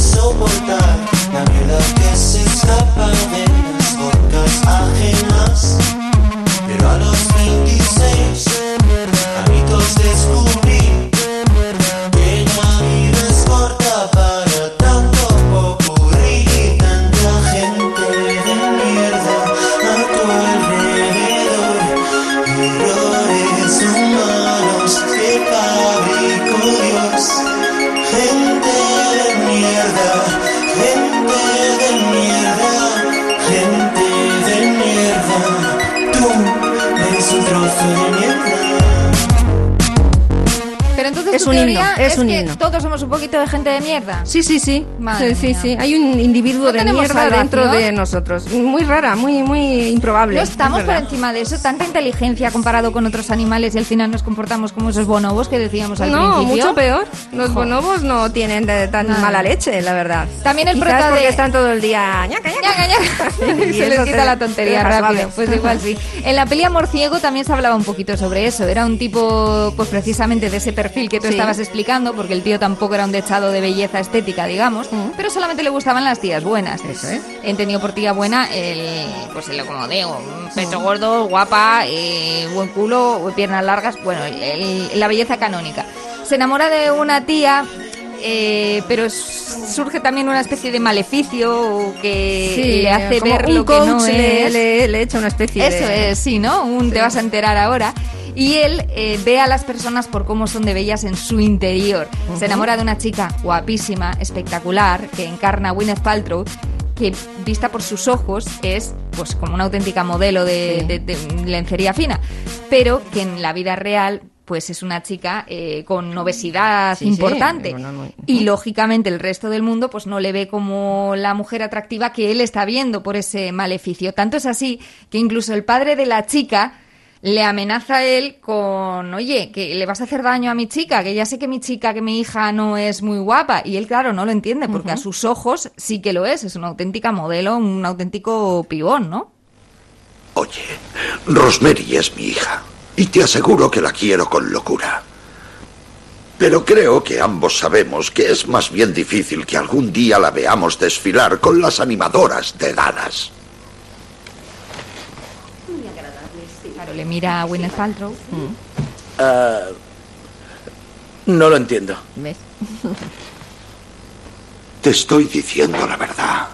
gente de mierda. Sí, sí, sí. Madre sí, sí, mía. sí. Hay un individuo No de mierda salvación. dentro de nosotros. Muy rara, muy, muy improbable. No estamos es por encima de eso, tanta inteligencia comparado con otros animales y al final nos comportamos como esos bonobos que decíamos al No, principio. mucho peor. Los bonobos no tienen de tan Nada. mala leche, la verdad. También el Quizás prota porque de- están todo el día ñaca, ñaca. Ñaca, ñaca. Y se les quita la te tontería rápido. Pues igual sí. En la peli Amor Ciego también se hablaba un poquito sobre eso. Era un tipo, pues precisamente de ese perfil que tú Sí. estabas explicando, porque el tío tampoco era un dechado de belleza estética, digamos, pero solamente le gustaban las tías buenas. Eso es. Entendido por tía buena, el, pues el, como digo, un pecho gordo, guapa, eh, buen culo, piernas largas, bueno, el- el- la belleza canónica. Se enamora de una tía. Eh, pero surge también una especie de maleficio que Sí, le hace como ver un lo que no coach le, es. le- le echa una especie Eso de... es, sí, ¿no? Un te vas a enterar ahora. Y él eh, ve a las personas por cómo son de bellas en su interior. Se enamora de una chica guapísima, espectacular, que encarna a Gwyneth Paltrow, que vista por sus ojos es pues como una auténtica modelo de, Sí. de- de lencería fina, pero que en la vida real pues es una chica eh, con obesidad Sí, sí, importante. no, no, no. Y lógicamente el resto del mundo pues no le ve como la mujer atractiva que él está viendo por ese maleficio. Tanto es así que incluso el padre de la chica le amenaza a él con, oye, que le vas a hacer daño a mi chica, que ya sé que mi chica, que mi hija no es muy guapa. Y él, claro, no lo entiende, porque a sus ojos sí que lo es, es una auténtica modelo, un auténtico pibón, ¿no? Oye, Rosemary es mi hija. Y te aseguro que la quiero con locura. Pero creo que ambos sabemos que es más bien difícil que algún día la veamos desfilar con las animadoras de Dallas. Claro, le mira a Gwyneth Paltrow. Ah, no lo entiendo. ¿Ves? Te estoy diciendo la verdad.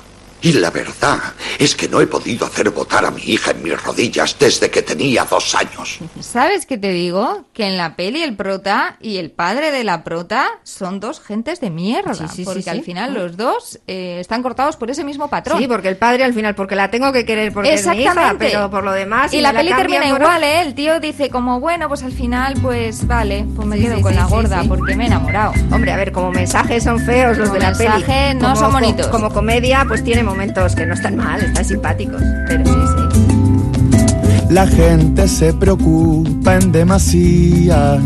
Y la verdad es que no he podido hacer votar a mi hija en mis rodillas desde que tenía dos años. ¿Sabes qué te digo? Que en la peli el prota y el padre de la prota son dos gentes de mierda. Sí, sí, sí, porque sí. al final los dos eh, están cortados por ese mismo patrón. Sí, porque el padre al final, porque la tengo que querer porque es mi hija, Exactamente. pero por lo demás... y si la peli termina por- igual, ¿eh? El tío dice como, bueno, pues al final, pues vale, pues me Sí, quedo sí, con sí, la gorda sí. porque me he enamorado. Hombre, a ver, como mensajes son feos los Como de la peli. mensaje no Como son bonitos. Como comedia, pues tiene momentos que no están mal, están simpáticos. Pero sí, sí. La gente se preocupa en demasía.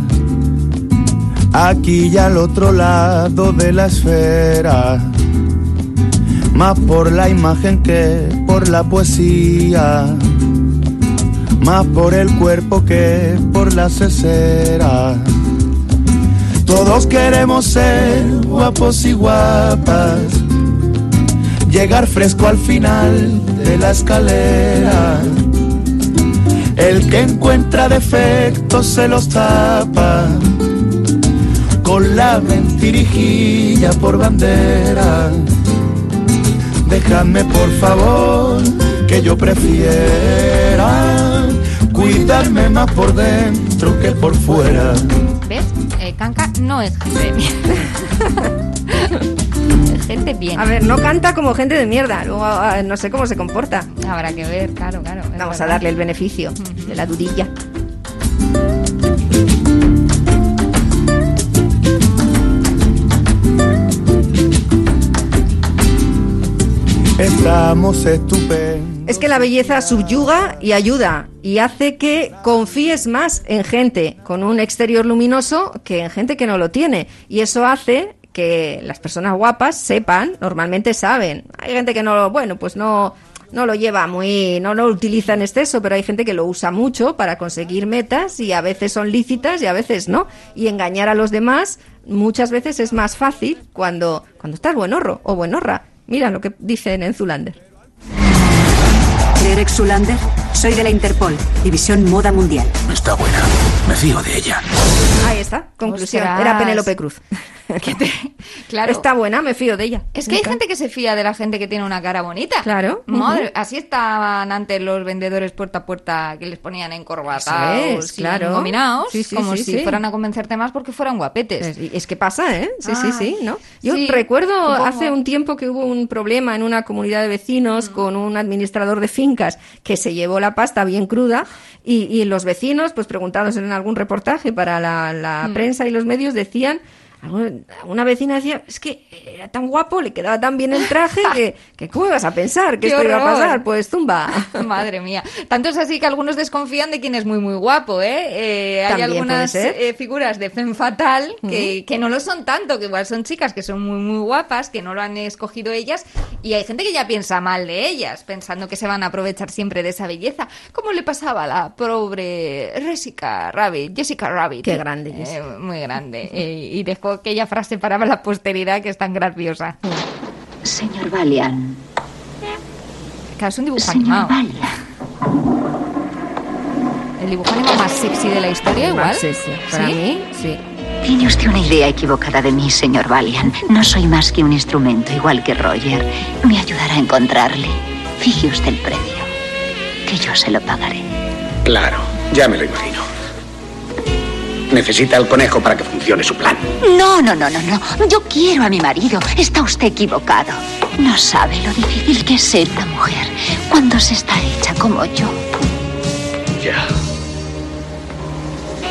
Aquí y al otro lado de la esfera. Más por la imagen que por la poesía. Más por el cuerpo que por la cesera. Todos queremos ser guapos y guapas. Llegar fresco al final de la escalera. El que encuentra defectos se los tapa con la mentirijilla por bandera. Dejadme por favor que yo prefiera cuidarme más por dentro que por fuera. ¿Ves? Eh, Kanka no es gente gente bien. A ver, no canta como gente de mierda, luego ah, no sé cómo se comporta. Habrá que ver, claro, claro. es Vamos a darle el beneficio de la dudilla. Estamos estupendos. Es que la belleza subyuga y ayuda y hace que confíes más en gente con un exterior luminoso que en gente que no lo tiene. Y eso hace que las personas guapas sepan, normalmente saben. Hay gente que no lo, bueno, pues no, no lo lleva muy, no lo utiliza en exceso, pero hay gente que lo usa mucho para conseguir metas y a veces son lícitas y a veces no. Y engañar a los demás muchas veces es más fácil cuando, cuando estás buenorro o buenorra. Mira lo que dicen en Zulander. Derek Zulander, soy de la Interpol, División Moda Mundial. Está buena. Me fío de ella. Ahí está, conclusión. Ostras. Era Penélope Cruz. Claro. Está buena, me fío de ella. Es que hay gente que se fía de la gente que tiene una cara bonita. Claro. Madre, así estaban antes los vendedores puerta a puerta que les ponían encorbatados Eso es, y claro. Sí, sí, como sí, si sí. fueran a convencerte más porque fueran guapetes. Es, es que pasa, ¿eh? Sí, sí, sí, Ay, ¿no? Yo sí, recuerdo supongo. hace un tiempo que hubo un problema en una comunidad de Mm. vecinos con un administrador de fincas que se llevó la pasta bien cruda y, y los vecinos, pues preguntados en algún reportaje para la, la Mm. prensa y los medios, decían... alguna- Una vecina decía, es que era tan guapo, le quedaba tan bien el traje, que, que ¿cómo ibas a pensar que ¡Qué esto iba a horror! pasar? Pues zumba. Madre mía. Tanto es así que algunos desconfían de quien es muy, muy guapo, ¿eh? Eh, hay algunas eh, figuras de femme fatal que, que no lo son tanto, que igual son chicas que son muy, muy guapas, que no lo han escogido ellas, y hay gente que ya piensa mal de ellas, pensando que se van a aprovechar siempre de esa belleza, como le pasaba a la pobre Jessica Rabbit, Jessica Rabbit. Qué grande, Eh, Jessica. muy grande. Eh, y dejó aquella frase para la posteridad que es tan graciosa. Señor Valian. Claro, es un dibujo Señor animado. Valian. El dibujo animado más sexy de la historia, igual. Sí, sí. Para ¿Sí? mí, sí. Tiene usted una idea equivocada de mí, señor Valian. No soy más que un instrumento, igual que Roger. Me ayudará a encontrarle. Fije usted el precio, que yo se lo pagaré. Claro, ya me lo imagino. Necesita el conejo para que funcione su plan. No, no, no, no, no. Yo quiero a mi marido. Está usted equivocado. No sabe lo difícil que es ser una mujer cuando se está hecha como yo. Ya.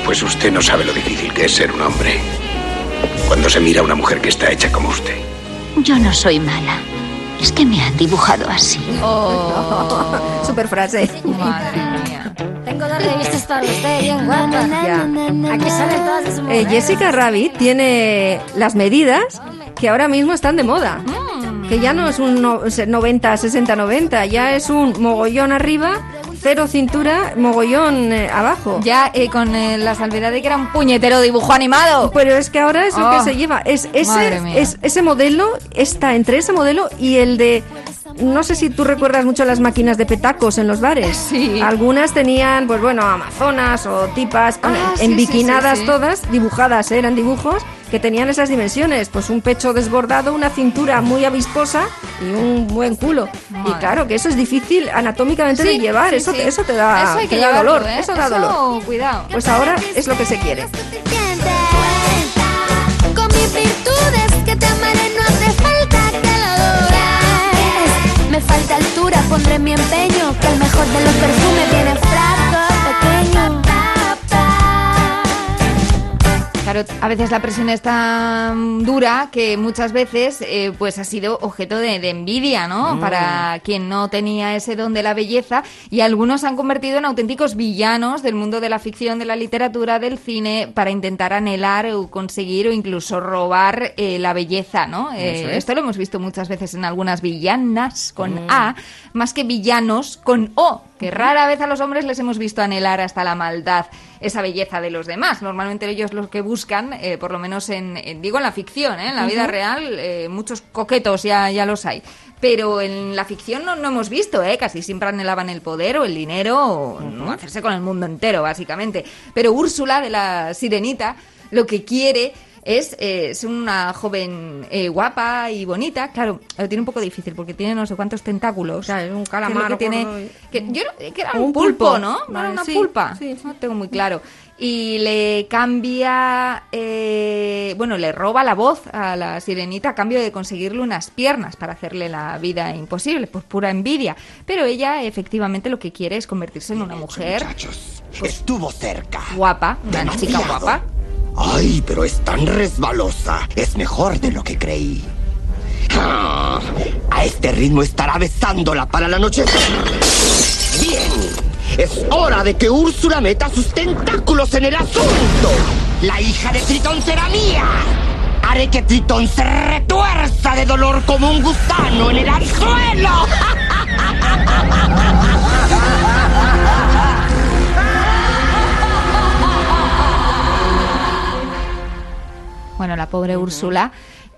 Pues usted no sabe lo difícil que es ser un hombre. Cuando se mira a una mujer que está hecha como usted. Yo no soy mala. Es que me han dibujado así. Oh, super frase. Madre. Tengo dos revistas para usted, bien guapa. Ya. Aquí salen todas las Eh. Jessica Rabbit tiene las medidas que ahora mismo están de moda. Que ya no es un no- 90, 60, 90, ya es un mogollón arriba, cero cintura, mogollón eh, abajo. Ya eh, con eh, la salvedad de que era un puñetero dibujo animado. Pero es que ahora es lo Oh, que se lleva. Ese, es ese modelo está entre ese modelo y el de. No sé si tú recuerdas mucho las máquinas de petacos en los bares. Sí. Algunas tenían, pues bueno, amazonas o tipas Ah, sí, sí, enbiquinadas sí, sí. todas, dibujadas, ¿eh? eran dibujos que tenían esas dimensiones. Pues un pecho desbordado, una cintura muy avisposa y un buen culo. Y claro que eso es difícil anatómicamente de llevar. sí, eso, sí. te- eso te da, Eso hay que te da llevarlo, dolor. ¿eh? Eso da Eso, dolor. cuidado. Pues ahora es lo que se quiere. Con mis virtudes falta altura, pondré mi empeño que el mejor de los perfumes viene Claro, a veces la presión es tan dura que muchas veces eh, pues ha sido objeto de, de envidia, ¿no? Mm. Para quien no tenía ese don de la belleza y algunos se han convertido en auténticos villanos del mundo de la ficción, de la literatura, del cine, para intentar anhelar o conseguir o incluso robar eh, la belleza, ¿no? Eh, es. Esto lo hemos visto muchas veces en algunas villanas con A, más que villanos con O, que rara vez a los hombres les hemos visto anhelar hasta la maldad esa belleza de los demás. Normalmente ellos lo que buscan, eh, por lo menos en, en- digo en la ficción, ¿eh? en la vida real, eh, muchos coquetos ya, ya los hay. Pero en la ficción no, no hemos visto, ¿eh? casi siempre anhelaban el poder o el dinero o hacerse con el mundo entero, básicamente. Pero Úrsula de la Sirenita lo que quiere es, eh, es una joven eh, guapa y bonita. Claro, lo tiene un poco difícil porque tiene no sé cuántos tentáculos. Claro, es un calamar que tiene, que yo no- que era un un pulpo, pulpo. ¿no? No era una sí, pulpa. sí. No tengo muy claro. Y le cambia, eh, bueno, le roba la voz a la sirenita a cambio de conseguirle unas piernas para hacerle la vida imposible, por pura envidia. Pero ella efectivamente lo que quiere es convertirse en una mujer Estuvo cerca. guapa, una chica guapa. Ay, pero es tan resbalosa. Es mejor de lo que creí. A este ritmo estará besándola para la noche. Bien. Es hora de que Úrsula meta sus tentáculos en el asunto. La hija de Tritón será mía. Haré que Tritón se retuerza de dolor como un gusano en el anzuelo. Bueno, la pobre Úrsula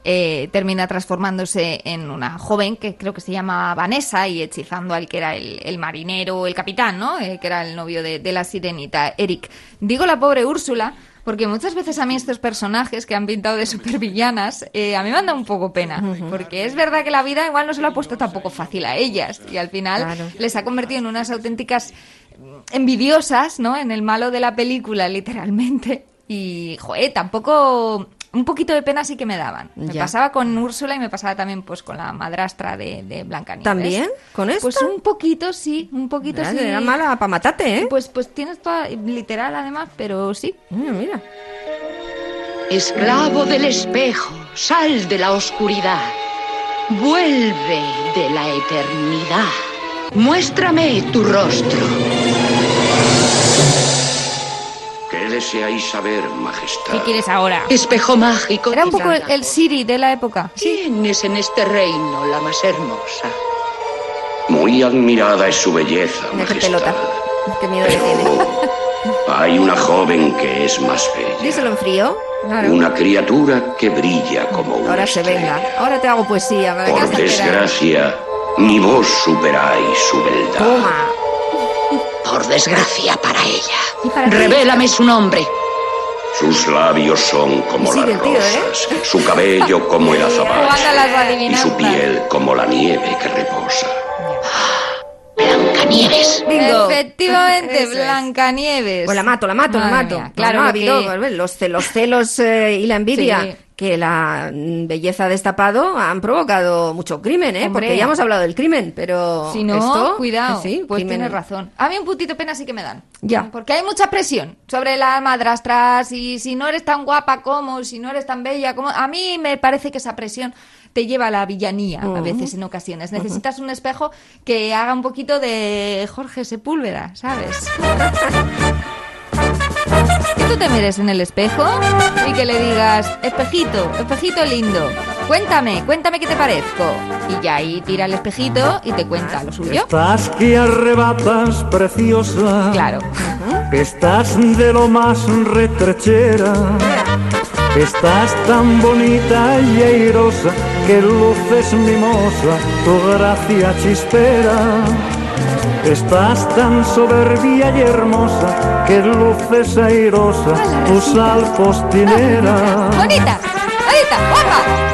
eh, termina transformándose en una joven que creo que se llama Vanessa y hechizando al que era el, el marinero, el capitán, ¿no? Eh, que era el novio de, de la sirenita, Eric. Digo la pobre Úrsula Porque muchas veces a mí estos personajes que han pintado de supervillanas, eh, a mí me han dado un poco pena. Porque es verdad que la vida igual no se lo ha puesto tampoco fácil a ellas. Y al final Claro. les ha convertido en unas auténticas envidiosas, ¿no? En el malo de la película, literalmente. Y, joder, tampoco... Un poquito de pena sí que me daban. Me Ya. pasaba con Úrsula y me pasaba también pues con la madrastra de, de Blancanieves. ¿También? ¿Con esto? Pues un poquito, sí, un poquito Era- sí. era mala para matarte, ¿eh? Pues, pues tienes toda, literal además, pero sí. Mira, mira. Esclavo del espejo, sal de la oscuridad. Vuelve de la eternidad. Muéstrame tu rostro. Deseáis saber, majestad? ¿Qué quieres ahora? Espejo mágico. Era un poco el, el Siri de la época. ¿Quién es en este reino la más hermosa? Muy admirada es su belleza, Mira qué majestad. pelota. Qué miedo le tiene. Hay una joven que es más bella. Díselo en frío. Claro. Una criatura que brilla como una Ahora se venga. Ahora te hago poesía. Por desgracia, ni vos superáis su beldad. Toma. Por desgracia para ella. ¿Y para qué? Revélame su nombre. Sus labios son como Sigue las tío, ¿eh? rosas, su cabello como el azabache y su piel como la nieve que reposa. Blancanieves. Bingo. Efectivamente, es. Blancanieves. Pues la mato, la mato, la mato. mía, claro, No, ha lo habido que- ce- los celos eh, y la envidia Sí. Que la mm, belleza destapado han provocado mucho crimen, ¿eh? Hombre. Porque ya hemos hablado del crimen, pero Si no, esto, cuidado, sí, pues crimen- tienes razón. A mí un putito pena sí que me dan. Ya. Porque hay mucha presión sobre las madrastras y si no eres tan guapa como, si no eres tan bella como... A mí me parece que esa presión te lleva a la villanía a veces en ocasiones. Necesitas un espejo que haga un poquito de Jorge Sepúlveda, ¿sabes? Que tú te mires en el espejo y que le digas, espejito, espejito lindo, cuéntame, cuéntame qué te parezco. Y ya ahí tira el espejito y te cuenta lo suyo. Estás que arrebatas, preciosa. Claro. Estás de lo más retrechera. Estás tan bonita y airosa que luces mimosa, tu gracia chispera. Estás tan soberbia y hermosa que luces airosa, tu sal postinera. Bonita, bonita, guapa.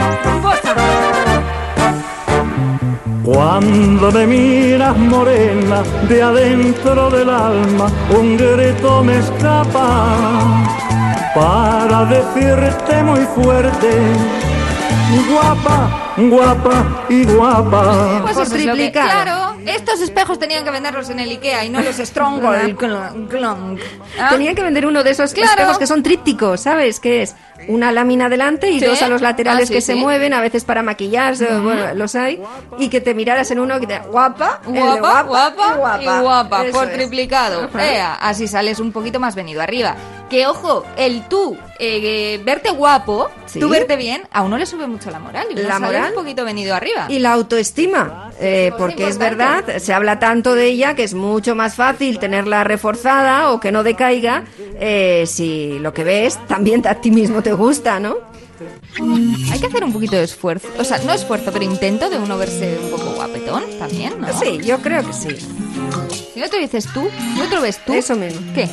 Cuando me miras morena, de adentro del alma, un grito me escapa para decirte muy fuerte, guapa, guapa y guapa. Pues Por eso es lo que- triplicado. claro, estos espejos tenían que venderlos en el Ikea y no los Stronghold. Clonk, clonk. ¿Ah? Tenían que vender uno de esos Claro. espejos que son trípticos, ¿sabes? Que es una lámina delante y Sí. dos a los laterales Ah, sí, que se mueven, a veces para maquillarse, bueno, los hay, y que te miraras en uno que te guapa, el Guapa, guapa, guapa, y guapa, Eso por es. triplicado. Ea, así sales un poquito más venido arriba. Que ojo, el tú eh, verte guapo, Sí. tú verte bien, a uno le sube mucho la moral. Y La sale un poquito venido arriba. Y la autoestima, eh, porque es verdad, se habla tanto de ella que es mucho más fácil tenerla reforzada o que no decaiga eh, si lo que ves también a ti mismo te gusta, ¿no? Hay que hacer un poquito de esfuerzo. O sea, no esfuerzo, pero intento de uno verse un poco guapetón también, ¿no? Sí, yo creo que sí. Si no te dices tú, no te lo ves tú. Eso mismo. ¿Qué?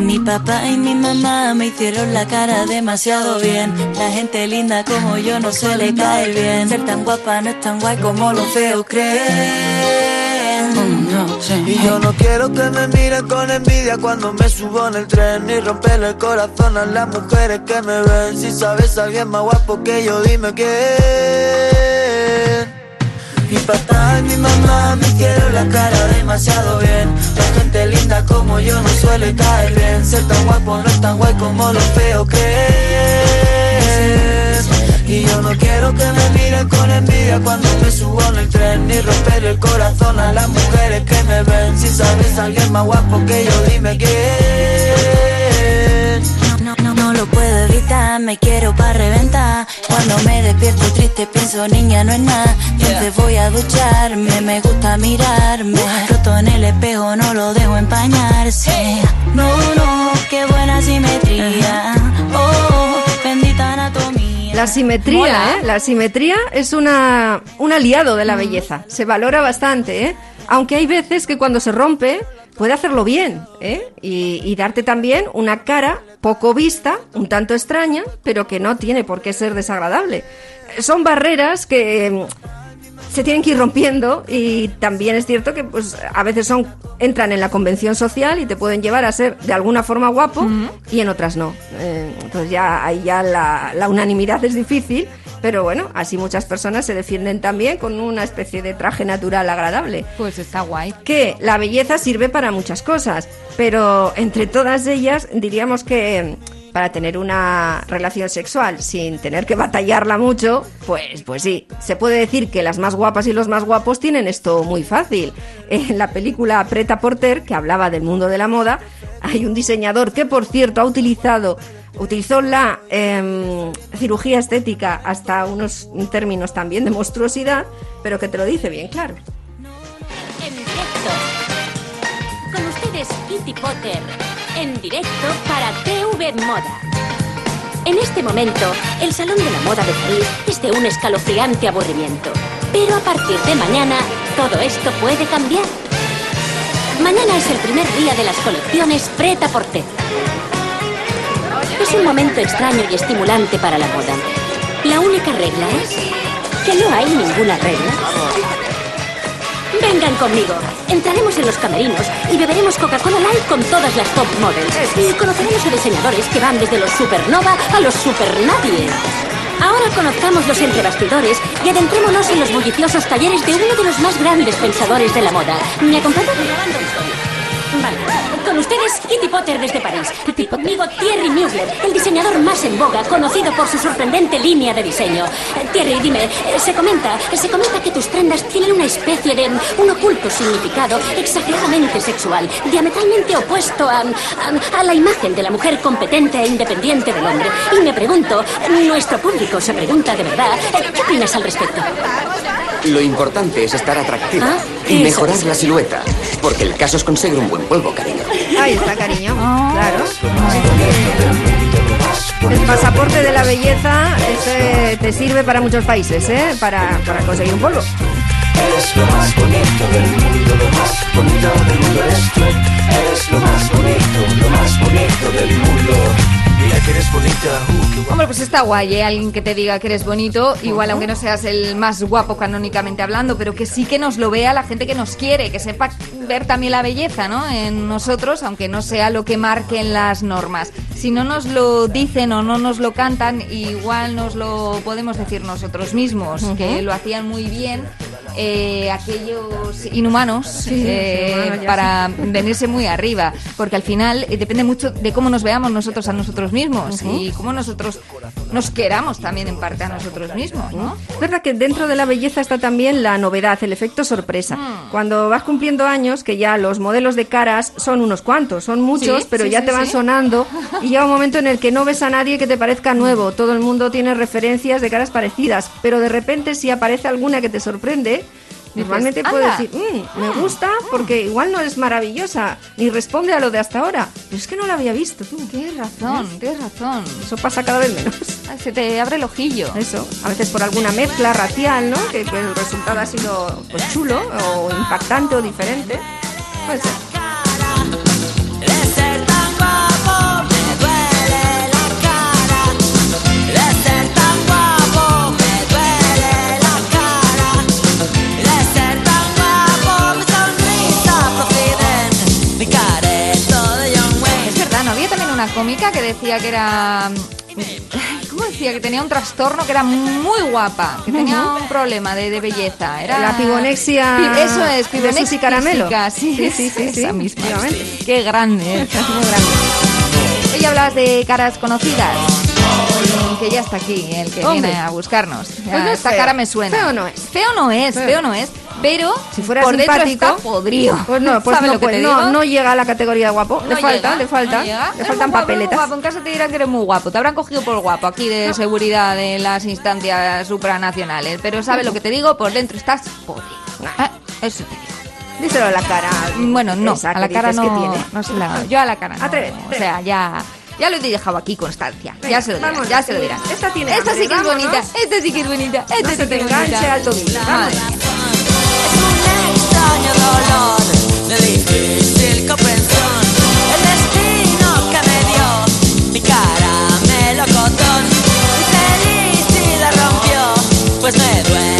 Mi papá y mi mamá me hicieron la cara demasiado bien. La gente linda como yo no suele caer bien. Ser tan guapa no es tan guay como los feos creen. Y yo no quiero que me miren con envidia cuando me subo en el tren Ni romperle el corazón a las mujeres que me ven Si sabes a alguien más guapo que yo, dime quién Mi papá y mi mamá me hicieron la cara demasiado bien. La gente linda como yo no suele caer bien. Ser tan guapo no es tan guay como los feos creen. Y yo no quiero que me miren con envidia cuando me subo en el tren. Ni romper el corazón a las mujeres que me ven. Si sabes alguien más guapo que yo, dime quién No, no, no lo puedo evitar, me quiero pa' reventar. Cuando me despierto triste pienso, niña, no es nada. Entonces voy a ducharme, me gusta mirarme. Roto en el espejo, no lo dejo empañarse. No, no, qué buena simetría. Oh, bendita anatomía. La simetría, Mola. ¿eh? La simetría es una, un aliado de la belleza. Se valora bastante, ¿eh? Aunque hay veces que cuando se rompe, puede hacerlo bien ¿eh? y, y darte también una cara poco vista, un tanto extraña, pero que no tiene por qué ser desagradable. Son barreras que se tienen que ir rompiendo y también es cierto que pues a veces son entran en la convención social y te pueden llevar a ser de alguna forma guapo y en otras no. Eh, entonces ya ahí ya la, la unanimidad es difícil, pero bueno, así muchas personas se defienden también con una especie de traje natural agradable. Pues está guay. Que la belleza sirve para muchas cosas, pero entre todas ellas diríamos que para tener una relación sexual sin tener que batallarla mucho, pues, pues sí, se puede decir que las más guapas y los más guapos tienen esto muy fácil. En la película Preta Porter, que hablaba del mundo de la moda, hay un diseñador que, por cierto, ha utilizado utilizó la em, cirugía estética hasta unos términos también de monstruosidad, pero que te lo dice bien claro. En. Con ustedes, Kitty Potter. En directo para TV Moda. En este momento, el Salón de la Moda de París es de un escalofriante aburrimiento. Pero a partir de mañana, todo esto puede cambiar. Mañana es el primer día de las colecciones Preta Porter. Es un momento extraño y estimulante para la moda. La única regla es que no hay ninguna regla. Vengan conmigo. Entraremos en los camerinos y beberemos Coca-Cola Light con todas las top models. Y conoceremos a diseñadores que van desde los supernova a los supernadie. Ahora conozcamos los entrebastidores y adentrémonos en los bulliciosos talleres de uno de los más grandes pensadores de la moda. ¿Me acompañan? Vale. Con ustedes, Kitty Potter desde París. Y conmigo, Thierry Mugler, el diseñador más en boga, conocido por su sorprendente línea de diseño. Eh, Thierry, dime, eh, se comenta, se comenta que tus prendas tienen una especie de un oculto significado exageradamente sexual, diametralmente opuesto a, a, a la imagen de la mujer competente e independiente del hombre. Y me pregunto, nuestro público se pregunta de verdad, eh, ¿qué opinas al respecto? Lo importante es estar atractiva y eso mejorar es. la silueta. Porque el caso es conseguir un buen polvo, cariño. Ahí está, cariño. Claro. El pasaporte de la belleza este te sirve para muchos países, ¿eh? Para, para conseguir un polvo. Eres lo más bonito del mundo, lo más bonito del mundo eres tú. Eres lo más bonito, lo más bonito del mundo. Mira que eres bonita, uh, Hombre, pues está guay, ¿eh? Alguien que te diga que eres bonito, igual aunque no seas el más guapo canónicamente hablando, pero que sí que nos lo vea la gente que nos quiere, que sepa ver también la belleza, ¿no? En nosotros, aunque no sea lo que marquen las normas. Si no nos lo dicen o no nos lo cantan, igual nos lo podemos decir nosotros mismos, que lo hacían muy bien. eh, aquellos inhumanos Sí, eh, para venirse muy arriba porque al final eh, depende mucho de cómo nos veamos nosotros a nosotros mismos Ujú. y cómo nosotros nos queramos también en parte a nosotros mismos, ¿no? Es verdad que dentro de la belleza está también la novedad, el efecto sorpresa. Mm. Cuando vas cumpliendo años, que ya los modelos de caras son unos cuantos, son muchos, Sí, pero sí, ya sí, te van sonando y llega un momento en el que no ves a nadie que te parezca nuevo. Todo el mundo tiene referencias de caras parecidas, pero de repente si aparece alguna que te sorprende, normalmente puedes "Anda". decir, "Mm, me gusta porque igual no es maravillosa ni responde a lo de hasta ahora. Pero es que no la había visto tú. Tienes razón, tienes razón. Eso pasa cada vez menos. Ay, Se te abre el ojillo. Eso, a veces por alguna mezcla racial, ¿no? Que, que el resultado ha sido pues chulo o impactante o diferente. Puede ser. Que decía que era... ¿Cómo decía? Que tenía un trastorno, que era muy guapa, que tenía un problema de, de belleza. Era... La pigonexia Pi- Eso es, de pigonexia Susi Caramelo. Sí, Sí, sí, sí, sí, esa misma. efectivamente. Qué grande, ¿eh? muy grande. Hoy hablas de caras conocidas. Que ya está aquí, el que Hombre. viene a buscarnos. Ya, Pues no es esta feo. cara me suena. Feo no es. Feo no es, Feo. feo no es. Pero Si fuera por dentro simpático, está podrido. Pues no, pues ¿Sabe no, lo que pues no, no llega a la categoría de guapo. le No falta, llega, le falta, no le faltan guapo, papeletas. guapo. En casa te dirán que eres muy guapo. Te habrán cogido por guapo aquí de seguridad de las instancias supranacionales. Pero ¿sabes lo que te digo? Por dentro estás podrido. Ah, Eso te digo. Díselo a la cara. Bueno, no, a la cara dices que no, tiene. no se la... Yo a la cara no. Atrévete, O sea, ya... Ya lo he dejado aquí constancia. Venga, ya se lo dirán, ya se lo dirán. Esta tiene Esta hambre, sí que es bonita. Esta sí que es bonita. Esta No sí que es enganche bonita. al tobillo. Vamos. Extraño dolor de difícil comprensión, el destino que me dio, mi cara me lo contó, mi feliz la rompió, pues me duele.